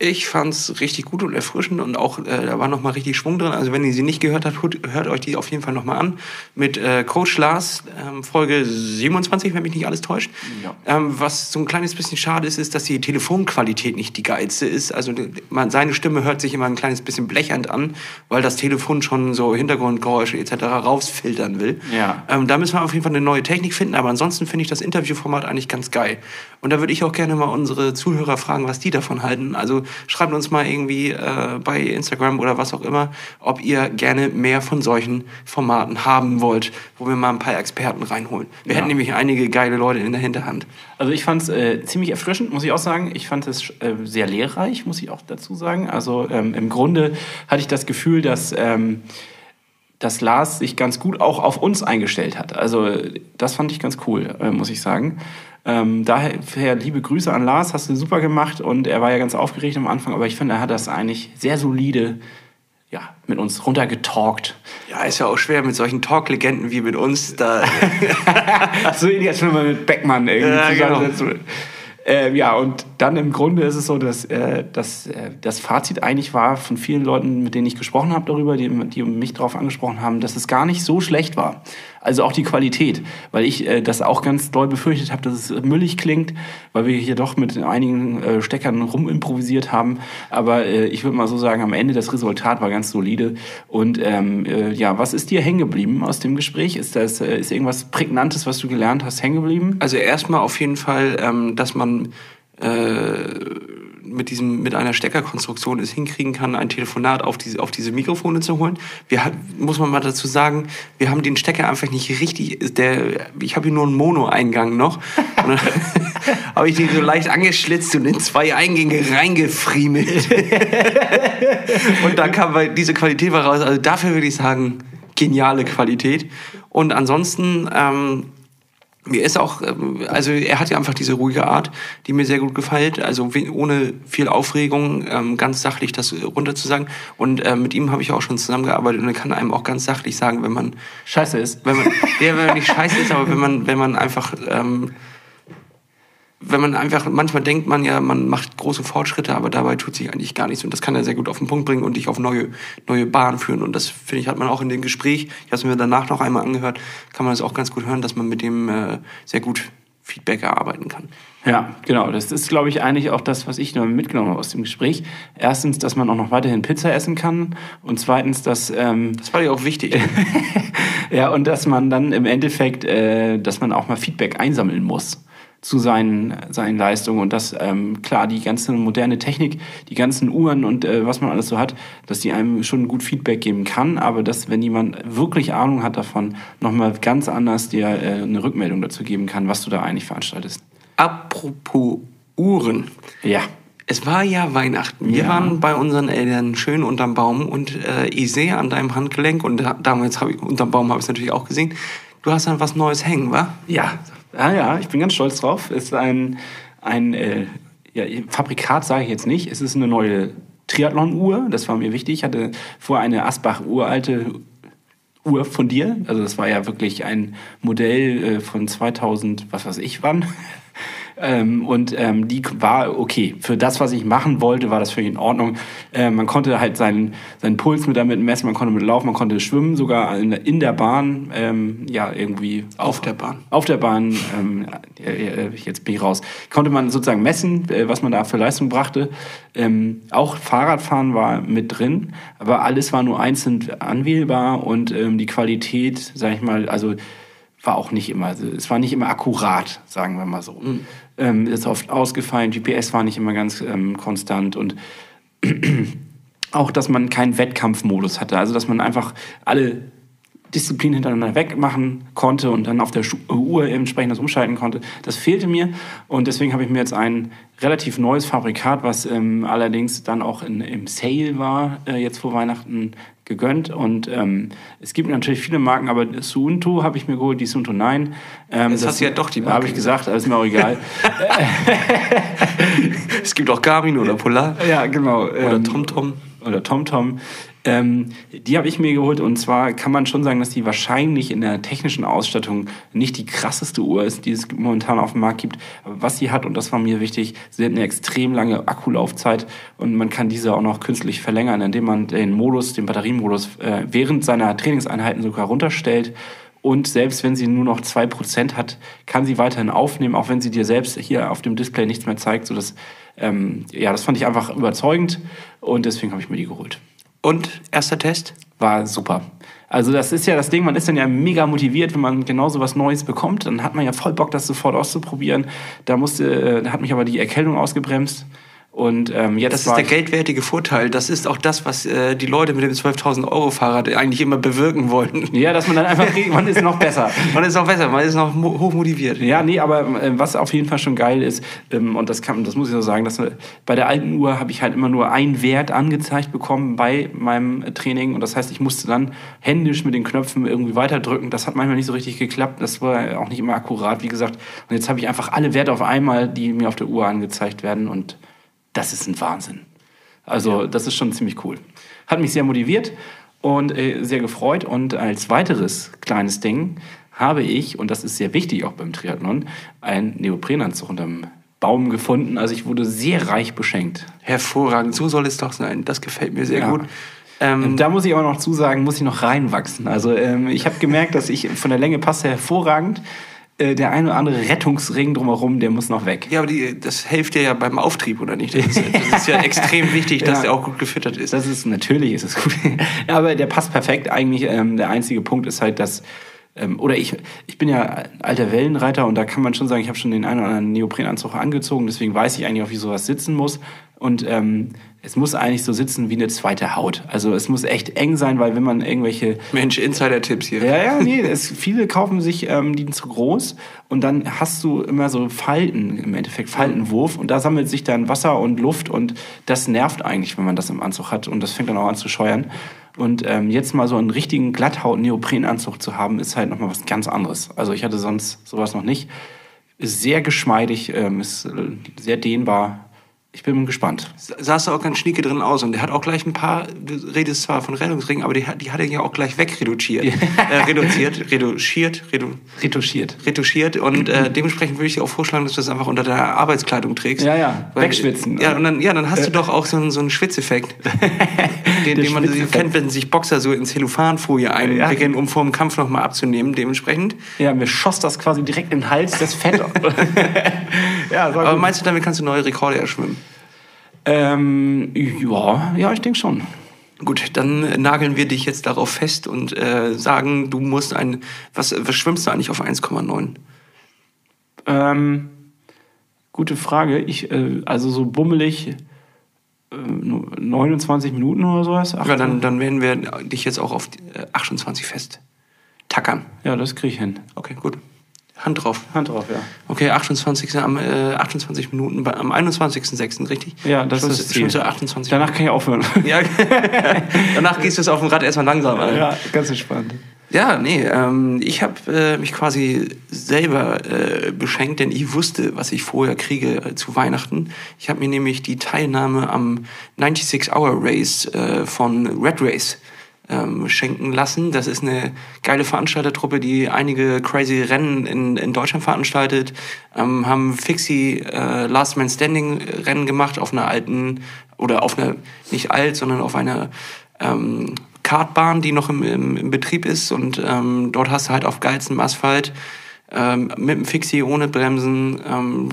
Ich fand's richtig gut und erfrischend und auch äh, da war noch mal richtig Schwung drin. Also wenn ihr sie nicht gehört habt, hört, euch die auf jeden Fall noch mal an mit äh, Coach Lars ähm, Folge 27, wenn mich nicht alles täuscht. Ja. Ähm, was so ein kleines bisschen schade ist, ist, dass die Telefonqualität nicht die geilste ist. Also man, seine Stimme hört sich immer ein kleines bisschen blechend an, weil das Telefon schon so Hintergrundgeräusche etc. rausfiltern will. Ja. Ähm, da müssen wir auf jeden Fall eine neue Technik finden, aber ansonsten finde ich das Interviewformat eigentlich ganz geil. Und da würde ich auch gerne mal unsere Zuhörer fragen, was die davon halten. Also schreibt uns mal irgendwie äh, bei Instagram oder was auch immer, ob ihr gerne mehr von solchen Formaten haben wollt, wo wir mal ein paar Experten reinholen. Wir Ja. hätten nämlich einige geile Leute in der Hinterhand. Also ich fand es äh, ziemlich erfrischend, muss ich auch sagen. Ich fand es äh, sehr lehrreich, muss ich auch dazu sagen. Also ähm, im Grunde hatte ich das Gefühl, dass, ähm, dass Lars sich ganz gut auch auf uns eingestellt hat. Also das fand ich ganz cool, äh, muss ich sagen. Ähm, daher liebe Grüße an Lars, hast du super gemacht und er war ja ganz aufgeregt am Anfang, aber ich finde, er hat das eigentlich sehr solide ja, mit uns runtergetalkt. Ja, ist ja auch schwer mit solchen Talk-Legenden wie mit uns. Da so ähnlich als wenn man mit Beckmann irgendwie Ja, genau. Ähm, ja, und dann im Grunde ist es so, dass, äh, dass äh, das Fazit eigentlich war von vielen Leuten, mit denen ich gesprochen habe darüber, die, die mich darauf angesprochen haben, dass es gar nicht so schlecht war. Also auch die Qualität, weil ich äh, das auch ganz doll befürchtet habe, dass es müllig klingt, weil wir hier doch mit einigen äh, Steckern rumimprovisiert haben. Aber äh, ich würde mal so sagen, am Ende das Resultat war ganz solide. Und ähm, äh, ja, was ist dir hängen geblieben aus dem Gespräch? Ist das äh, ist irgendwas Prägnantes, was du gelernt hast, hängen geblieben? Also erstmal auf jeden Fall, ähm, dass man mit diesem mit einer Steckerkonstruktion es hinkriegen kann, ein Telefonat auf diese auf diese Mikrofone zu holen. Wir hat, muss man mal dazu sagen, wir haben den Stecker einfach nicht richtig. Der ich habe hier nur einen Mono-Eingang noch. Habe ich den so leicht angeschlitzt und in zwei Eingänge reingefriemelt. und da kam bei- diese Qualität raus. Also dafür würde ich sagen geniale Qualität. Und ansonsten ähm, mir ist auch, ähm, also er hat ja einfach diese ruhige Art, die mir sehr gut gefällt. Also ohne viel Aufregung, ähm, ganz sachlich das runter zu sagen. Und äh, mit ihm habe ich auch schon zusammengearbeitet und er kann einem auch ganz sachlich sagen, wenn man, Scheiße ist. wenn man, ja, wenn man nicht scheiße ist, aber wenn man, wenn man einfach, ähm, wenn man einfach, manchmal denkt man ja, man macht große Fortschritte, aber dabei tut sich eigentlich gar nichts. Und das kann er sehr gut auf den Punkt bringen und dich auf neue, neue Bahnen führen. Und das, finde ich, hat man auch in dem Gespräch, ich habe es mir danach noch einmal angehört, kann man das auch ganz gut hören, dass man mit dem äh, sehr gut Feedback erarbeiten kann. Ja, genau. Das ist, glaube ich, eigentlich auch das, was ich noch mitgenommen habe aus dem Gespräch. Erstens, dass man auch noch weiterhin Pizza essen kann. Und zweitens, dass, ähm, Das war ja auch wichtig. ja, und dass man dann im Endeffekt, äh, dass man auch mal Feedback einsammeln muss zu seinen, seinen Leistungen und dass ähm, klar die ganze moderne Technik, die ganzen Uhren und äh, was man alles so hat, dass die einem schon gut Feedback geben kann, aber dass wenn jemand wirklich Ahnung hat davon, nochmal ganz anders dir äh, eine Rückmeldung dazu geben kann, was du da eigentlich veranstaltest. Apropos Uhren. Ja. Es war ja Weihnachten. Wir Ja. waren bei unseren Eltern schön unterm Baum und äh, ich sehe an deinem Handgelenk und da, damals habe ich unterm Baum habe ich es natürlich auch gesehen. Du hast dann was Neues hängen, wa? Ja, ja, ja, ich bin ganz stolz drauf. Es ist ein, ein äh, ja, Fabrikat, sage ich jetzt nicht. Es ist eine neue Triathlon-Uhr. Das war mir wichtig. Ich hatte vorher eine Asbach uralte Uhr von dir. Also das war ja wirklich ein Modell äh, von 2000, was weiß ich wann. Ähm, und ähm, die war okay. Für das, was ich machen wollte, war das völlig in Ordnung. Ähm, man konnte halt seinen, seinen Puls mit damit messen, man konnte mit laufen, man konnte schwimmen, sogar in, in der Bahn, ähm, ja, irgendwie. Auf der Bahn. Auf der Bahn, ähm, äh, jetzt bin ich raus. Konnte man sozusagen messen, äh, was man da für Leistung brachte. Ähm, auch Fahrradfahren war mit drin, aber alles war nur einzeln anwählbar und ähm, die Qualität, sag ich mal, also war auch nicht immer, es war nicht immer akkurat, sagen wir mal so. Mhm. Ähm, ist oft ausgefallen, GPS war nicht immer ganz ähm, konstant und auch, dass man keinen Wettkampfmodus hatte, also dass man einfach alle Disziplinen hintereinander wegmachen konnte und dann auf der Uhr entsprechend das umschalten konnte. Das fehlte mir und deswegen habe ich mir jetzt ein relativ neues Fabrikat, was ähm, allerdings dann auch in, im Sale war, äh, jetzt vor Weihnachten gegönnt. Und ähm, es gibt natürlich viele Marken, aber Suunto habe ich mir geholt, die Suunto 9. Ähm, das, das hast du ja doch die Marke. Habe ich gesagt, aber ist mir auch egal. es gibt auch Garmin oder Polar. Ja, genau. Oder ähm, TomTom. Oder TomTom. Ähm, die habe ich mir geholt und zwar kann man schon sagen, dass die wahrscheinlich in der technischen Ausstattung nicht die krasseste Uhr ist, die es momentan auf dem Markt gibt. Aber was sie hat, und das war mir wichtig, sie hat eine extrem lange Akkulaufzeit und man kann diese auch noch künstlich verlängern, indem man den Modus, den Batteriemodus äh, während seiner Trainingseinheiten sogar runterstellt. Und selbst wenn sie nur noch zwei Prozent hat, kann sie weiterhin aufnehmen, auch wenn sie dir selbst hier auf dem Display nichts mehr zeigt. Sodass, ähm, ja, das fand ich einfach überzeugend und deswegen habe ich mir die geholt. Und erster Test? War super. Also das ist ja das Ding, man ist dann ja mega motiviert, wenn man genau so was Neues bekommt. Dann hat man ja voll Bock, das sofort auszuprobieren. Da musste, äh, da hat mich aber die Erkältung ausgebremst. Und ähm, jetzt das ist der geldwertige Vorteil. Das ist auch das, was äh, die Leute mit dem 12.000 Euro Fahrrad eigentlich immer bewirken wollen. Ja, dass man dann einfach, man ist noch besser. man ist noch besser, man ist noch hoch motiviert. Ja, nee, aber äh, was auf jeden Fall schon geil ist, ähm, und das kann, das muss ich so sagen, dass äh, bei der alten Uhr habe ich halt immer nur einen Wert angezeigt bekommen bei meinem Training. Und das heißt, ich musste dann händisch mit den Knöpfen irgendwie weiterdrücken. Das hat manchmal nicht so richtig geklappt. Das war auch nicht immer akkurat, wie gesagt. Und jetzt habe ich einfach alle Werte auf einmal, die mir auf der Uhr angezeigt werden und das ist ein Wahnsinn. Also das ist schon ziemlich cool. Hat mich sehr motiviert und äh, sehr gefreut. Und als weiteres kleines Ding habe ich, und das ist sehr wichtig auch beim Triathlon, einen Neoprenanzug unterm Baum gefunden. Also ich wurde sehr reich beschenkt. Hervorragend, so soll es doch sein. Das gefällt mir sehr ja. gut. Ähm, da muss ich aber noch zusagen, muss ich noch reinwachsen. Also ähm, ich habe gemerkt, dass ich von der Länge passe hervorragend. Äh, der eine oder andere Rettungsring drumherum, der muss noch weg. Ja, aber die, das hilft dir ja beim Auftrieb, oder nicht? Das ist, das ist ja extrem wichtig, dass ja, der auch gut gefüttert ist. Das ist, natürlich ist es gut. aber der passt perfekt eigentlich. Ähm, der einzige Punkt ist halt, dass ähm, oder ich, ich bin ja alter Wellenreiter und da kann man schon sagen, ich habe schon den einen oder anderen Neoprenanzug angezogen, deswegen weiß ich eigentlich auch, wie sowas sitzen muss. Und ähm, es muss eigentlich so sitzen wie eine zweite Haut. Also es muss echt eng sein, weil wenn man irgendwelche... Mensch, Insider-Tipps hier. Ja, ja, nee, es, viele kaufen sich ähm, die zu groß und dann hast du immer so Falten, im Endeffekt Faltenwurf und da sammelt sich dann Wasser und Luft und das nervt eigentlich, wenn man das im Anzug hat und das fängt dann auch an zu scheuern. Und ähm, jetzt mal so einen richtigen Glatthaut-Neoprenanzug zu haben, ist halt nochmal was ganz anderes. Also ich hatte sonst sowas noch nicht. Ist sehr geschmeidig, ähm, ist äh, sehr dehnbar, ich bin gespannt. Sahst du auch ganz schnieke drin aus und der hat auch gleich ein paar, du redest zwar von Rettungsringen, aber die, die hat er ja auch gleich wegreduziert. äh, reduziert, reduziert, redu retuschiert. Retuschiert und äh, dementsprechend würde ich dir auch vorschlagen, dass du das einfach unter deiner Arbeitskleidung trägst. Ja, ja, Weil, wegschwitzen. Ja, und dann, ja, dann hast du äh. doch auch so einen, so einen Schwitzeffekt, den, den man kennt, wenn sich Boxer so in Zellophanfolie einwickeln, ja. um vor dem Kampf nochmal abzunehmen, dementsprechend. Ja, mir schoss das quasi direkt in den Hals, das Fett. ja, aber gut. meinst du, damit kannst du neue Rekorde erschwimmen? Ähm, ja, ja, ich denke schon. Gut, dann nageln wir dich jetzt darauf fest und äh, sagen, du musst ein. Was, was schwimmst du eigentlich auf 1,9? Ähm, gute Frage. Ich, äh, also so bummelig äh, 29 Minuten oder sowas. Ja, dann, dann werden wir dich jetzt auch auf 28 äh, fest tackern. Ja, das kriege ich hin. Okay, gut. Hand drauf. Hand drauf, ja. Okay, 28, am, äh, 28 Minuten, bei, am 21.06., richtig? Ja, das schon, ist schon so 28 Danach kann ich aufhören. Ja, danach gehst du es auf dem Rad erstmal langsam an. Ja, ganz entspannt. Ja, nee, ähm, ich habe äh, mich quasi selber äh, beschenkt, denn ich wusste, was ich vorher kriege äh, zu Weihnachten. Ich habe mir nämlich die Teilnahme am 96-Hour-Race äh, von Red Race ähm, schenken lassen. Das ist eine geile Veranstaltertruppe, die einige crazy Rennen in, in Deutschland veranstaltet, ähm, haben Fixie äh, Last Man Standing Rennen gemacht auf einer alten, oder auf einer, nicht alt, sondern auf einer ähm, Kartbahn, die noch im, im, im Betrieb ist und ähm, dort hast du halt auf geilstem Asphalt ähm, mit dem Fixie ohne Bremsen ähm,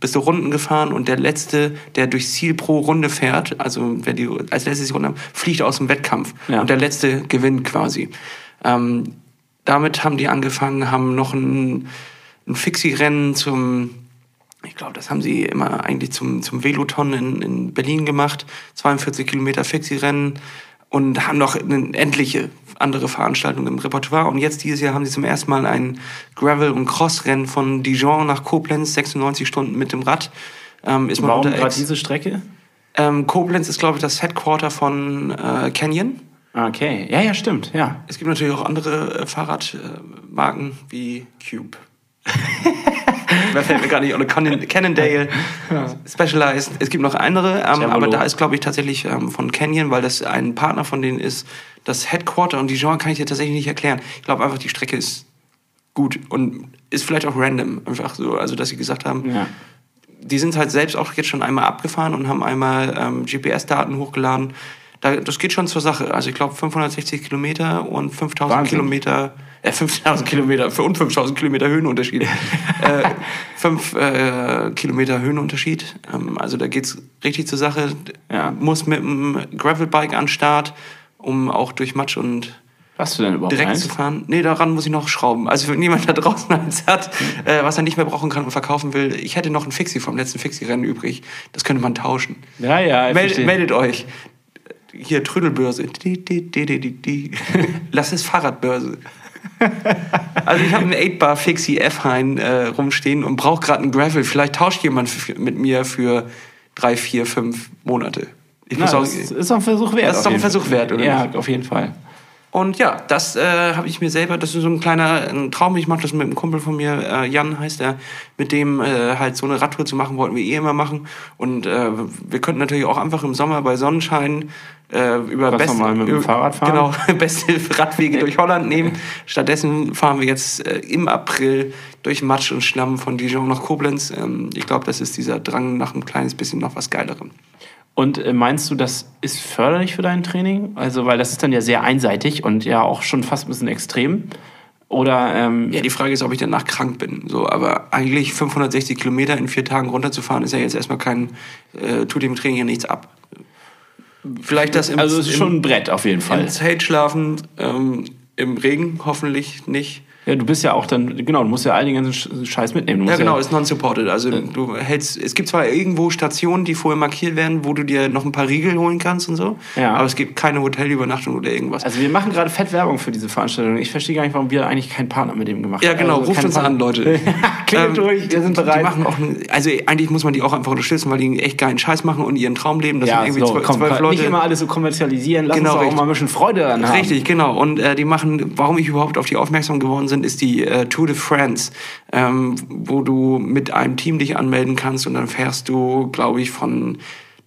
bist du Runden gefahren und der letzte, der durchs Ziel pro Runde fährt, also wer die als letztes die Runde haben, fliegt aus dem Wettkampf Ja. und der letzte gewinnt quasi. Ähm, damit haben die angefangen, haben noch ein, ein Fixie-Rennen zum ich glaube, das haben sie immer eigentlich zum, zum Veloton in, in Berlin gemacht. 42 Kilometer Fixie-Rennen und haben noch eine endliche andere Veranstaltungen im Repertoire. Und jetzt dieses Jahr haben sie zum ersten Mal ein Gravel- und Cross-Rennen von Dijon nach Koblenz, 96 Stunden mit dem Rad. Ähm, ist man Warum gerade diese Strecke? Ähm, Koblenz ist, glaube ich, das Headquarter von äh, Canyon. Okay, ja, ja, stimmt, ja. Es gibt natürlich auch andere äh, Fahrradmarken wie Cube. Wer fällt mir gar nicht, oder Cannondale, Specialized. Es gibt noch andere, ähm, aber da ist, glaube ich, tatsächlich ähm, von Canyon, weil das ein Partner von denen ist, das Headquarter und Dijon kann ich dir tatsächlich nicht erklären. Ich glaube einfach, die Strecke ist gut und ist vielleicht auch random, einfach so, also dass sie gesagt haben, ja. die sind halt selbst auch jetzt schon einmal abgefahren und haben einmal ähm, GPS-Daten hochgeladen. Da, das geht schon zur Sache. Also ich glaube 560 Kilometer und 5000 Wahnsinn. Kilometer, äh, 5000 Kilometer für und 5000 Kilometer Höhenunterschied. äh, 5 äh, Kilometer Höhenunterschied. Ähm, also da geht's richtig zur Sache. Ja. Muss mit einem Gravelbike an Start, um auch durch Matsch und Was du denn überhaupt direkt eins? zu fahren. Nee, daran muss ich noch schrauben. Also wenn jemand da draußen eins hat, äh, was er nicht mehr brauchen kann und verkaufen will, ich hätte noch ein Fixie vom letzten Fixie-Rennen übrig. Das könnte man tauschen. Ja, ja, ich Meldet, euch. Hier Trödelbörse. Die, die. Lass es Fahrradbörse. Also ich habe einen 8-Bar Fixie F-Hein äh, rumstehen und brauche gerade einen Gravel. Vielleicht tauscht jemand mit mir für drei, vier, fünf Monate. Ich Na, muss auch, das ist doch ein Versuch wert. Das ist doch ein Versuch wert, oder Ja, nicht? auf jeden Fall. Und ja, das äh, habe ich mir selber, das ist so ein kleiner ein Traum. Ich mache das mit einem Kumpel von mir, äh, Jan heißt er, mit dem äh, halt so eine Radtour zu machen, wollten wir eh immer machen. Und äh, wir könnten natürlich auch einfach im Sommer bei Sonnenschein äh, über Ganz normal mit dem Fahrrad fahren. Genau, beste Radwege durch Holland nehmen. Stattdessen fahren wir jetzt äh, im April durch Matsch und Schlamm von Dijon nach Koblenz. Ähm, ich glaube, das ist dieser Drang nach ein kleines bisschen noch was Geilerem. Und äh, meinst du, das ist förderlich für dein Training? Also, weil das ist dann ja sehr einseitig und ja auch schon fast ein bisschen extrem. Oder, ähm, Ja, die Frage ist, ob ich danach krank bin. So, aber eigentlich 560 Kilometer in vier Tagen runterzufahren, ist ja jetzt erstmal kein, äh, tut dem Training ja nichts ab. Vielleicht das im, also es ist im, schon ein Brett auf jeden Fall. im Zelt schlafen, ähm, im Regen hoffentlich nicht. Ja, du bist ja auch dann, genau, du musst ja all den ganzen Sch- Scheiß mitnehmen. Ja, genau, ist non-supported. Also du hältst, es gibt zwar irgendwo Stationen, die vorher markiert werden, wo du dir noch ein paar Riegel holen kannst und so, Ja. aber es gibt keine Hotelübernachtung oder irgendwas. Also wir machen gerade fett Werbung für diese Veranstaltung. Ich verstehe gar nicht, warum wir eigentlich keinen Partner mit dem gemacht haben. ja, genau, also ruft uns an, Partner. Leute. Klingelt Ähm, durch, wir sind Die bereit. machen auch, einen- also eigentlich muss man die auch einfach unterstützen, weil die einen echt geilen Scheiß machen und ihren Traum leben. Das ja, sind irgendwie so, zwölf, zwölf Leute. nicht immer alles so kommerzialisieren. Lass Genau, uns auch richtig. mal ein bisschen Freude daran haben. Richtig, genau. Und äh, die machen, warum ich überhaupt auf die aufmerksam geworden bin, ist die äh, Tour de France, ähm, wo du mit einem Team dich anmelden kannst und dann fährst du, glaube ich, von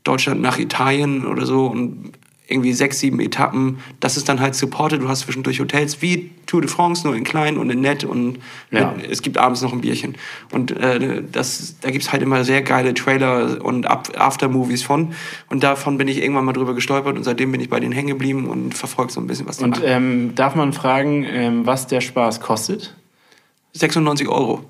Deutschland nach Italien oder so und irgendwie sechs, sieben Etappen. Das ist dann halt supported. Du hast zwischendurch Hotels wie Tour de France, nur in klein und in nett und Ja. mit, es gibt abends noch ein Bierchen. Und äh, das, da gibt's halt immer sehr geile Trailer und Aftermovies von. Und davon bin ich irgendwann mal drüber gestolpert und seitdem bin ich bei denen hängen geblieben und verfolge so ein bisschen, was die Und machen. ähm, darf man fragen, ähm, was der Spaß kostet? 96 Euro.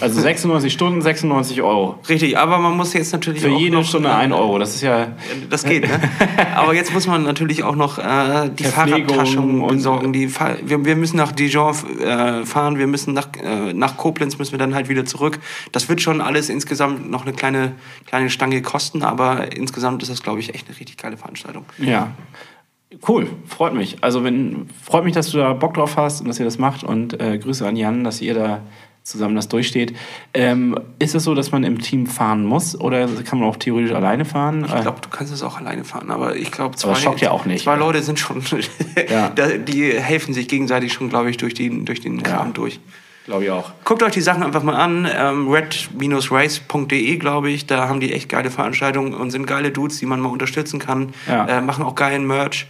Also 96 Stunden, 96 Euro. Richtig, aber man muss jetzt natürlich Für auch jede noch, Stunde 1 Euro. Das ist ja. Das geht, ne? Aber jetzt muss man natürlich auch noch äh, die Fahrradtaschen besorgen. Die Fahr wir, wir müssen nach Dijon äh, fahren, wir müssen nach, äh, nach Koblenz müssen wir dann halt wieder zurück. Das wird schon alles insgesamt noch eine kleine, kleine Stange kosten, aber insgesamt ist das, glaube ich, echt eine richtig geile Veranstaltung. Ja. Cool, freut mich. Also wenn freut mich, dass du da Bock drauf hast und dass ihr das macht und äh, Grüße an Jan, dass ihr da zusammen das durchsteht. Ähm, ist es so, dass man im Team fahren muss oder kann man auch theoretisch alleine fahren? Ich glaube, du kannst es auch alleine fahren, aber ich glaube, zwei, ja auch nicht. zwei Leute sind schon, Ja. die helfen sich gegenseitig schon, glaube ich, durch den, durch den Kram durch. Glaube ich auch. Guckt euch die Sachen einfach mal an. Ähm, red-race.de, glaube ich. Da haben die echt geile Veranstaltungen und sind geile Dudes, die man mal unterstützen kann. Ja. Äh, machen auch geilen Merch.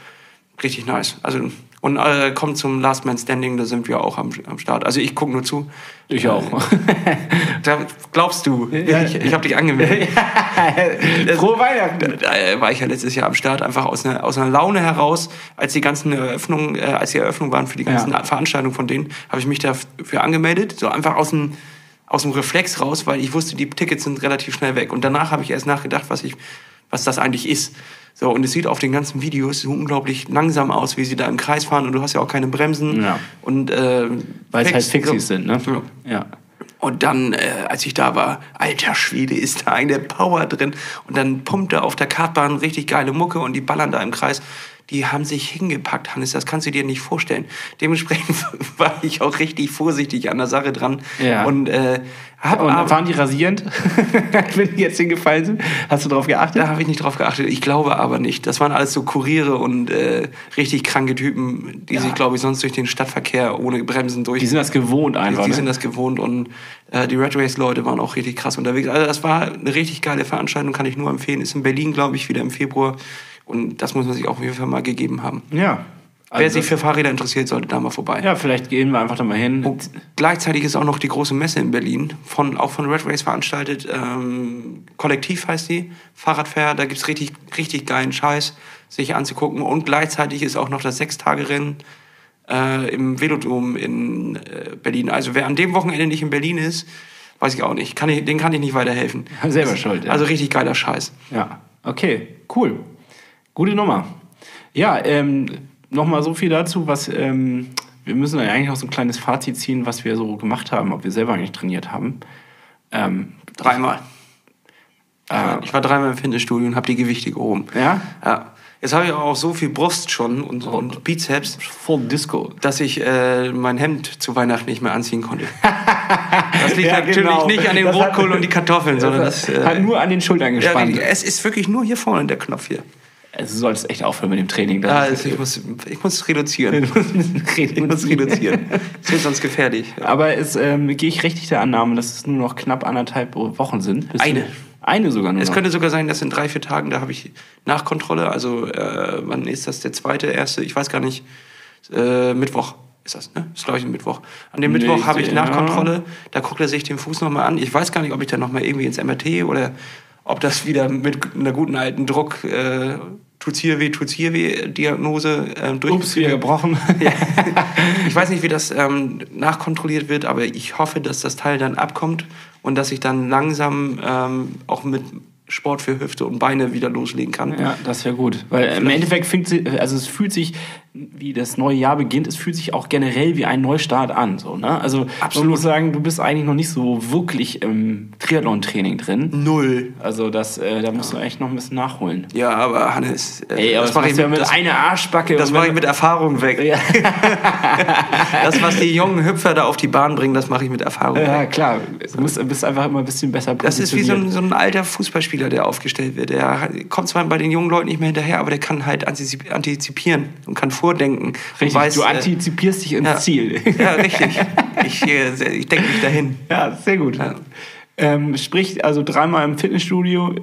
Richtig nice. Also, und äh, kommt zum Last Man Standing, da sind wir auch am, am Start. Also ich gucke nur zu. Ich auch. Da glaubst du, Ja. ich, ich habe dich angemeldet. Frohe Weihnachten! Da äh, war ich ja letztes Jahr am Start, einfach aus einer, aus einer Laune heraus, als die ganzen Eröffnungen, äh, als die Eröffnungen waren für die ganzen Ja. Veranstaltungen von denen, habe ich mich dafür angemeldet, so einfach aus dem, aus dem Reflex raus, weil ich wusste, die Tickets sind relativ schnell weg. Und danach habe ich erst nachgedacht, was ich, was das eigentlich ist. So, und es sieht auf den ganzen Videos so unglaublich langsam aus, wie sie da im Kreis fahren und du hast ja auch keine Bremsen. Ja. Und, äh, Weil es halt fix- Fixies so. sind, ne? Ja. Ja. Und dann, äh, als ich da war, alter Schwede, ist da eine Power drin. Und dann pumpt er auf der Kartbahn richtig geile Mucke und die ballern da im Kreis. Die haben sich hingepackt, Hannes, das kannst du dir nicht vorstellen. Dementsprechend war ich auch richtig vorsichtig an der Sache dran. Ja. Und, äh, hab, Und aber- waren die rasierend, wenn die jetzt hingefallen sind? Hast du darauf geachtet? da habe ich nicht drauf geachtet. Ich glaube aber nicht. Das waren alles so Kuriere und äh, richtig kranke Typen, die Ja. sich, glaube ich, sonst durch den Stadtverkehr ohne Bremsen durch. Die sind das gewohnt einfach. die ne? sind das gewohnt und äh, die Red Race Leute waren auch richtig krass unterwegs. Also das war eine richtig geile Veranstaltung, kann ich nur empfehlen. Ist in Berlin, glaube ich, wieder im Februar und das muss man sich auch auf jeden Fall mal gegeben haben. ja. Wer Also sich für Fahrräder interessiert, sollte da mal vorbei. ja, vielleicht gehen wir einfach da mal hin. Und gleichzeitig ist auch noch die große Messe in Berlin, von, auch von Red Race veranstaltet. Ähm, Kollektiv heißt die, Fahrradfair. Da gibt's richtig, richtig geilen Scheiß, sich anzugucken. Und gleichzeitig ist auch noch das Sechstagerennen äh, im Velodrom in äh, Berlin. Also wer an dem Wochenende nicht in Berlin ist, weiß ich auch nicht. Kann ich, den kann ich nicht weiterhelfen. Selber schuld, ja. Also richtig geiler Scheiß. Ja, okay, cool. Gute Nummer. Ja, ähm, nochmal so viel dazu, was ähm, wir müssen ja eigentlich noch so ein kleines Fazit ziehen, was wir so gemacht haben, ob wir selber eigentlich trainiert haben. Ähm, Dreimal. äh, Ich war dreimal im Fitnessstudio und habe die Gewichte gehoben. ja, Ja. Jetzt habe ich auch so viel Brust schon und, und Bizeps. Full Disco. dass ich äh, mein Hemd zu Weihnachten nicht mehr anziehen konnte. Das liegt Ja, natürlich genau. nicht an hat- Rotkohl und die Kartoffeln, sondern das. Äh, Hat nur an den Schultern ja, gespannt. es ist wirklich nur hier vorne der Knopf hier. Also, du solltest echt aufhören mit dem Training. Das Ja, ist- also ich, muss, ich muss reduzieren. Ich muss reduzieren. Das wird sonst gefährlich. Aber es ähm, gehe ich richtig der Annahme, dass es nur noch knapp anderthalb Wochen sind. Eine. du- Eine sogar nur Es noch. könnte sogar sein, dass in drei, vier Tagen, da habe ich Nachkontrolle. Also, äh, wann ist das? Der zweite, erste? Ich weiß gar nicht. Äh, Mittwoch ist das, ne? Ist, glaube ich, ein Mittwoch. An dem Mittwoch habe ich. Nachkontrolle. Da guckt er sich den Fuß nochmal an. Ich weiß gar nicht, ob ich da nochmal irgendwie ins MRT oder ob das wieder mit einer guten alten Druck, äh, tut's hier weh, tut's hier weh, Diagnose äh, Ups, durchgeführt wieder gebrochen. ja. Ich weiß nicht, wie das ähm, nachkontrolliert wird, aber ich hoffe, dass das Teil dann abkommt und dass ich dann langsam ähm, auch mit Sport für Hüfte und Beine wieder loslegen kann. Ja, das wäre gut. Weil im Endeffekt fühlt sich, also es fühlt sich, wie das neue Jahr beginnt, es fühlt sich auch generell wie ein Neustart an. So, ne? Also man Absolut. muss sagen, du bist eigentlich noch nicht so wirklich im Triathlon-Training drin. Null. Also das, äh, da musst du echt noch ein bisschen nachholen. Ja, aber Hannes, äh, Ey, aber das, mach machst du ja mit das, einer Arschbacke. das mache ich mit Erfahrung weg. Ja. Das, was die jungen Hüpfer da auf die Bahn bringen, das mache ich mit Erfahrung ja, weg. klar. Du musst, bist einfach immer ein bisschen besser Das ist wie so ein, so ein alter Fußballspieler, der aufgestellt wird. Der kommt zwar bei den jungen Leuten nicht mehr hinterher, aber der kann halt antizip- antizipieren und kann vordenken. Richtig, weiß, du äh, antizipierst dich ins ja. Ziel. Ja, richtig. Ich, äh, ich denke mich dahin. Ja, sehr gut. Ja. Ähm, sprich, also dreimal im Fitnessstudio,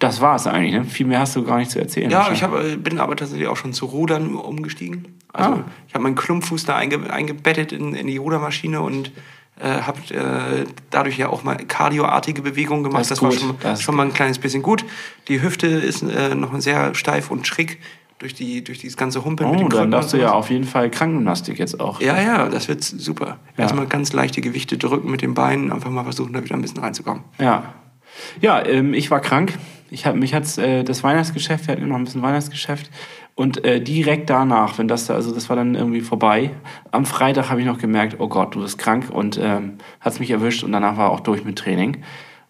das war's eigentlich. Ne? Viel mehr hast du gar nicht zu erzählen. Ja, ich hab, äh, bin aber tatsächlich auch schon zu Rudern umgestiegen. Also Ah. ich habe meinen Klumpfuß da einge, eingebettet in, in die Rudermaschine und äh, habe äh, dadurch ja auch mal kardioartige Bewegungen gemacht. Das Das, war schon, Das schon mal ein kleines bisschen gut. Die Hüfte ist äh, noch sehr steif und schräg durch, die, durch dieses ganze Humpeln mit Oh, den dann Krücken darfst du ja auf jeden Fall Krankengymnastik jetzt auch. Ja, ja, das wird super. Ja. Erstmal ganz leichte Gewichte drücken mit den Beinen, einfach mal versuchen, da wieder ein bisschen reinzukommen. Ja, ja ähm, ich war krank. Ich hab, mich hat's äh, das Weihnachtsgeschäft, wir hatten noch ein bisschen Weihnachtsgeschäft. Und äh, direkt danach, wenn das da, also das war dann irgendwie vorbei, am Freitag habe ich noch gemerkt, oh Gott, du bist krank und ähm, hat's mich erwischt und danach war auch durch mit Training.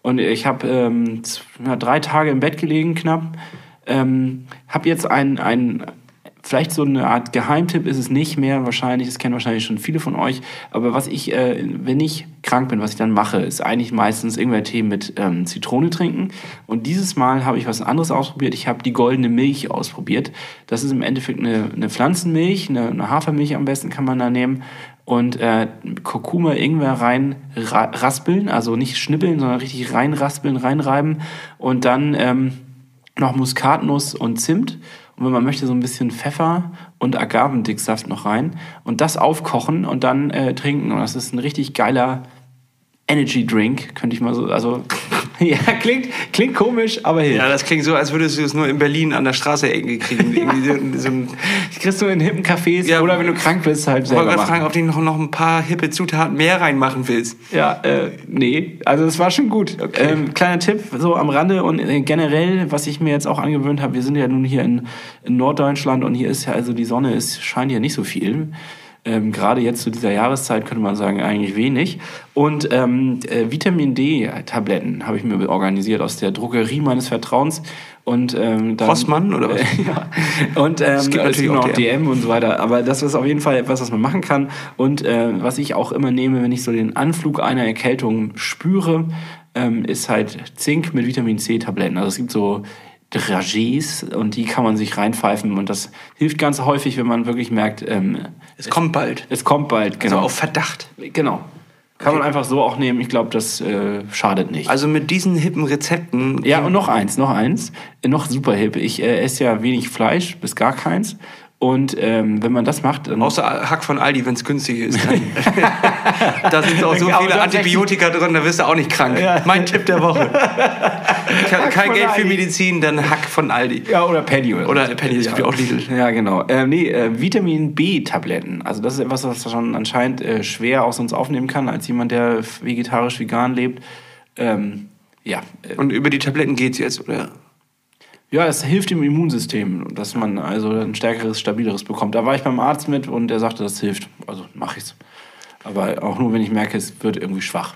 Und ich habe ähm, drei Tage im Bett gelegen knapp. Ähm, habe jetzt ein, ein Vielleicht so eine Art Geheimtipp ist es nicht mehr wahrscheinlich, das kennen wahrscheinlich schon viele von euch. Aber was ich, äh, wenn ich krank bin, was ich dann mache, ist eigentlich meistens Ingwertee mit ähm, Zitrone trinken. Und dieses Mal habe ich was anderes ausprobiert. Ich habe die goldene Milch ausprobiert. Das ist im Endeffekt eine, eine Pflanzenmilch, eine, eine Hafermilch am besten kann man da nehmen und äh, Kurkuma, Ingwer rein ra raspeln, also nicht schnippeln, sondern richtig reinraspeln, reinreiben und dann ähm, noch Muskatnuss und Zimt und wenn man möchte, so ein bisschen Pfeffer und Agavendicksaft noch rein und das aufkochen und dann äh, trinken. Und das ist ein richtig geiler Energy Drink, könnte ich mal so, also ja, klingt, klingt komisch, aber hilft. Ja, das klingt so, als würdest du es nur in Berlin an der Straße irgendwie kriegen. Irgendwie so, so Das kriegst du in hippen Cafés Ja. oder wenn du krank bist, halt ich wollte selber gerade machen. fragen, ob du noch, noch ein paar hippe Zutaten mehr reinmachen willst. Ja, äh, nee, also es war schon gut. Ähm, kleiner Tipp, so am Rande und äh, generell, was ich mir jetzt auch angewöhnt habe, wir sind ja nun hier in, in Norddeutschland und hier ist ja, also die Sonne ist, scheint ja nicht so viel. Ähm, Gerade jetzt zu dieser Jahreszeit könnte man sagen, eigentlich wenig. Und ähm, äh, Vitamin D-Tabletten habe ich mir organisiert aus der Drogerie meines Vertrauens. Und, ähm, dann, Rossmann oder was? ja. Und ähm, es gibt natürlich noch auch DM. DM und so weiter. Aber das ist auf jeden Fall etwas, was man machen kann. Und äh, was ich auch immer nehme, wenn ich so den Anflug einer Erkältung spüre, ähm, ist halt Zink mit Vitamin C-Tabletten. Also es gibt so Dragés und die kann man sich reinpfeifen und das hilft ganz häufig, wenn man wirklich merkt, ähm, Es kommt bald. es kommt bald. Also Genau. auf Verdacht. genau. Kann man einfach so auch nehmen. Ich glaube, das äh, schadet nicht. Also mit diesen hippen Rezepten. Ja, und noch eins, noch eins, äh, noch super hip. Ich äh, esse ja wenig Fleisch, bis gar keins. Und ähm, wenn man das macht, dann Außer Hack von Aldi, wenn es günstig ist. Da sind auch so Aber viele Antibiotika drin, da wirst du auch nicht krank. Mein Tipp der Woche. Kein, kein Geld für. Medizin, dann Hack von Aldi. ja oder Penny oder, Oder Penny, es gibt ja auch Lidl. Ja, genau. Ähm, nee, äh, Vitamin B-Tabletten. Also das ist etwas, was schon anscheinend äh, schwer aus uns aufnehmen kann, als jemand, der vegetarisch-vegan lebt. Ähm, ja, äh, Und über die Tabletten geht's jetzt, oder? Ja, es hilft dem Immunsystem, dass man also ein stärkeres, stabileres bekommt. Da war ich beim Arzt mit und der sagte, das hilft. Also mache ich's. Aber auch nur, wenn ich merke, es wird irgendwie schwach.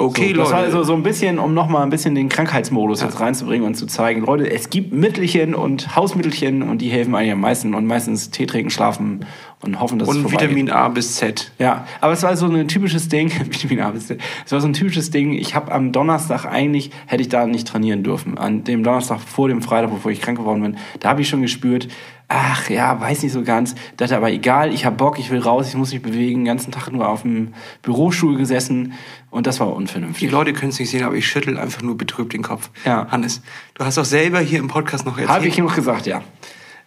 Okay, so, das war Leute. also so ein bisschen, um nochmal ein bisschen den Krankheitsmodus jetzt reinzubringen und zu zeigen, Leute, es gibt Mittelchen und Hausmittelchen und die helfen eigentlich am meisten und meistens Tee trinken, schlafen und hoffen, dass es Und vorbei geht. Vitamin A bis Z. Ja, aber es war so ein typisches Ding, Vitamin A, es war so ein typisches Ding, ich habe am Donnerstag eigentlich, hätte ich da nicht trainieren dürfen. An dem Donnerstag vor dem Freitag, bevor ich krank geworden bin, da habe ich schon gespürt, ach ja, weiß nicht so ganz, dachte aber egal, ich habe Bock, ich will raus, ich muss mich bewegen, den ganzen Tag nur auf dem Bürostuhl gesessen und das war Die unvernünftig. Leute können es nicht sehen, aber ich schüttel einfach nur betrübt den Kopf. Ja. Hannes, du hast doch selber hier im Podcast noch erzählt. Habe ich noch gesagt, ja.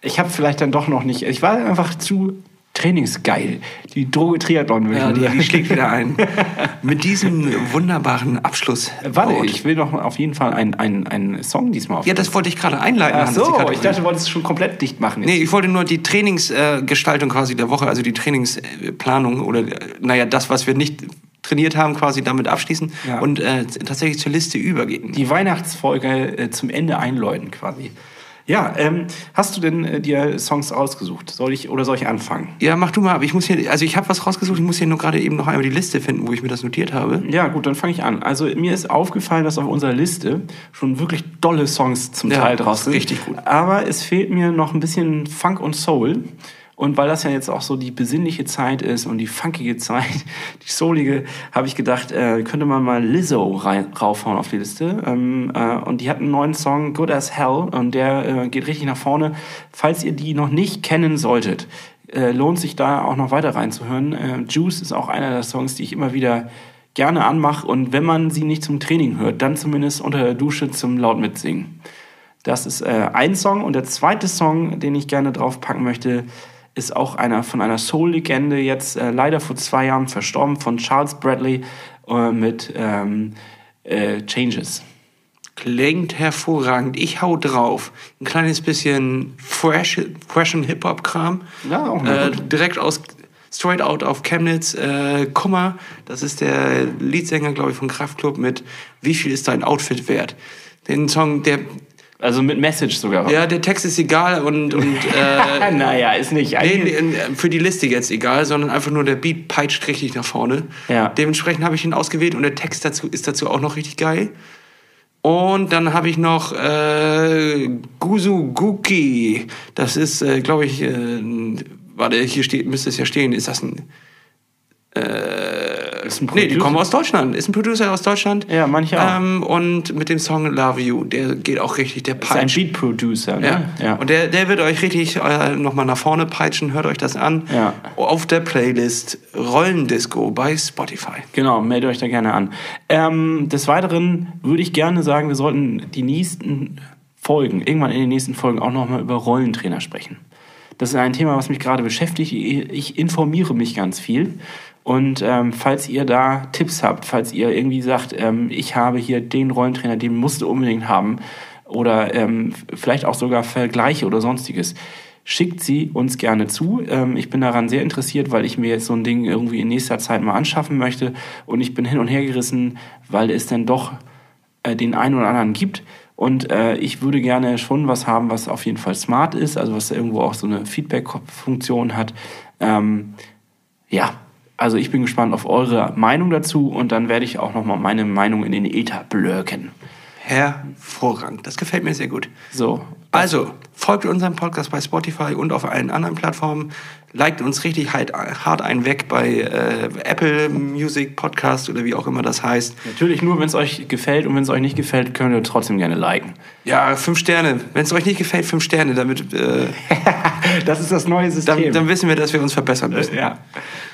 Ich habe vielleicht dann doch noch nicht, ich war einfach zu trainingsgeil. Die Droge Triathlon würde ich Ja, die, die schlägt wieder ein. Mit diesem wunderbaren Abschluss. Warte, ich will noch auf jeden Fall einen einen Song diesmal auf. Ja, das wollte ich gerade einleiten. Ach so, ich dachte, du wolltest es schon komplett dicht machen. Nee, ich wollte nur die Trainingsgestaltung quasi der Woche, also die Trainingsplanung oder, äh, naja, das, was wir nicht trainiert haben, quasi damit abschließen Ja. und äh, tatsächlich zur Liste übergehen. Die Weihnachtsfolge äh, zum Ende einläuten quasi. Ja, ähm, hast du denn äh, dir Songs ausgesucht? Soll ich oder soll ich anfangen? Ja, mach du mal, aber ich muss hier, also ich habe was rausgesucht, ich muss hier nur gerade eben noch einmal die Liste finden, wo ich mir das notiert habe. Ja, gut, dann fange ich an. Also mir ist aufgefallen, dass auf unserer Liste schon wirklich dolle Songs zum Ja, Teil draus sind. richtig gut. Aber es fehlt mir noch ein bisschen Funk und Soul. Und weil das ja jetzt auch so die besinnliche Zeit ist und die funkige Zeit, die soulige, habe ich gedacht, äh, könnte man mal Lizzo rein, raufhauen auf die Liste. Ähm, äh, und die hat einen neuen Song, Good as Hell, und der äh, geht richtig nach vorne. Falls ihr die noch nicht kennen solltet, äh, lohnt sich da auch noch weiter reinzuhören. Äh, Juice ist auch einer der Songs, die ich immer wieder gerne anmache. Und wenn man sie nicht zum Training hört, dann zumindest unter der Dusche zum laut mitsingen. Das ist äh, ein Song. Und der zweite Song, den ich gerne draufpacken möchte, ist auch einer von einer Soul-Legende, jetzt äh, leider vor zwei Jahren verstorben, von Charles Bradley äh, mit ähm, äh, Changes. Klingt hervorragend. Ich hau drauf. Ein kleines bisschen fresh, freshen Hip-Hop-Kram. Ja, auch äh, gut. Direkt aus Straight Out auf Chemnitz. Äh, Kummer, das ist der Leadsänger, glaube ich, von Kraftklub mit Wie viel ist dein Outfit wert? Den Song, der, Also mit Message sogar. ja, der Text ist egal und, und äh, naja, ist nicht. Nee, Eigentlich- nee, für die Liste jetzt egal, sondern einfach nur der Beat peitscht richtig nach vorne. Ja. Dementsprechend habe ich ihn ausgewählt und der Text dazu ist dazu auch noch richtig geil. Und dann habe ich noch äh, Guzuguki. Das ist, äh, glaube ich, äh, warte, hier steht, müsste es ja stehen. Ist das ein Ist ein Nee, die Producer? kommen aus Deutschland. Ist ein Producer aus Deutschland. Ja, manche auch. Ähm, und mit dem Song Love You, der geht auch richtig, der ist ein peitscht. Beat Producer, ne? Ja. Und der, der wird euch richtig äh, nochmal nach vorne peitschen. Hört euch das an. Ja. Auf der Playlist Rollendisco bei Spotify. Genau, meldet euch da gerne an. Ähm, des Weiteren würde ich gerne sagen, wir sollten die nächsten Folgen, irgendwann in den nächsten Folgen auch nochmal über Rollentrainer sprechen. Das ist ein Thema, was mich gerade beschäftigt. Ich informiere mich ganz viel. Und ähm, falls ihr da Tipps habt, falls ihr irgendwie sagt, ähm, ich habe hier den Rollentrainer, den musst du unbedingt haben, oder ähm, vielleicht auch sogar Vergleiche oder sonstiges, schickt sie uns gerne zu. Ähm, ich bin daran sehr interessiert, weil ich mir jetzt so ein Ding irgendwie in nächster Zeit mal anschaffen möchte. Und ich bin hin und her gerissen, weil es dann doch äh, den einen oder anderen gibt. Und äh, ich würde gerne schon was haben, was auf jeden Fall smart ist, also was irgendwo auch so eine Feedback-Funktion hat. Ähm, ja, also ich bin gespannt auf eure Meinung dazu und dann werde ich auch nochmal meine Meinung in den Äther blöken. Hervorragend. Das gefällt mir sehr gut. So, Also, folgt unserem Podcast bei Spotify und auf allen anderen Plattformen. Liked uns richtig halt, hart ein weg bei äh, Apple Music Podcast oder wie auch immer das heißt. natürlich nur, wenn es euch gefällt und wenn es euch nicht gefällt, könnt ihr trotzdem gerne liken. Ja, fünf Sterne. Wenn es euch nicht gefällt, fünf Sterne. Damit, äh, Das ist das neue System. dann, dann wissen wir, dass wir uns verbessern müssen. Ja,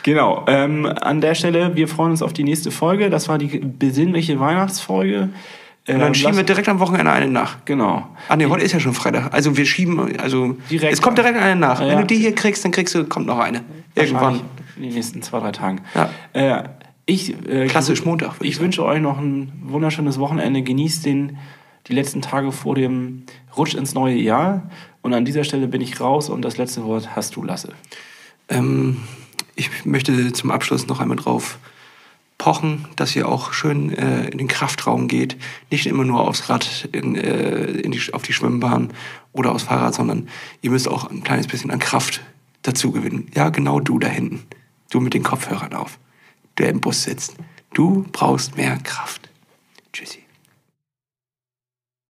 genau. Ähm, an der Stelle, wir freuen uns auf die nächste Folge. Das war die besinnliche Weihnachtsfolge. Und dann Ähm, schieben wir direkt am Wochenende eine nach. Genau. Ah nee, heute ist ja schon Freitag. Also wir schieben, also Direkt. es kommt direkt eine nach. Ja, Wenn du die hier kriegst, dann kriegst du, kommt noch eine. Irgendwann. In den nächsten zwei, drei Tagen. Ja. Äh, ich, äh, Klassisch Montag, ich Ich, wünsche euch noch ein wunderschönes Wochenende. Genießt den, die letzten Tage vor dem Rutsch ins neue Jahr. Und an dieser Stelle bin ich raus und das letzte Wort hast du, Lasse. Ähm, ich möchte zum Abschluss noch einmal drauf pochen, dass ihr auch schön äh, in den Kraftraum geht. Nicht immer nur aufs Rad, in, äh, in die, auf die Schwimmbahn oder aufs Fahrrad, sondern ihr müsst auch ein kleines bisschen an Kraft dazu gewinnen. Ja, genau du da hinten. Du mit den Kopfhörern auf, der im Bus sitzt. Du brauchst mehr Kraft. Tschüssi.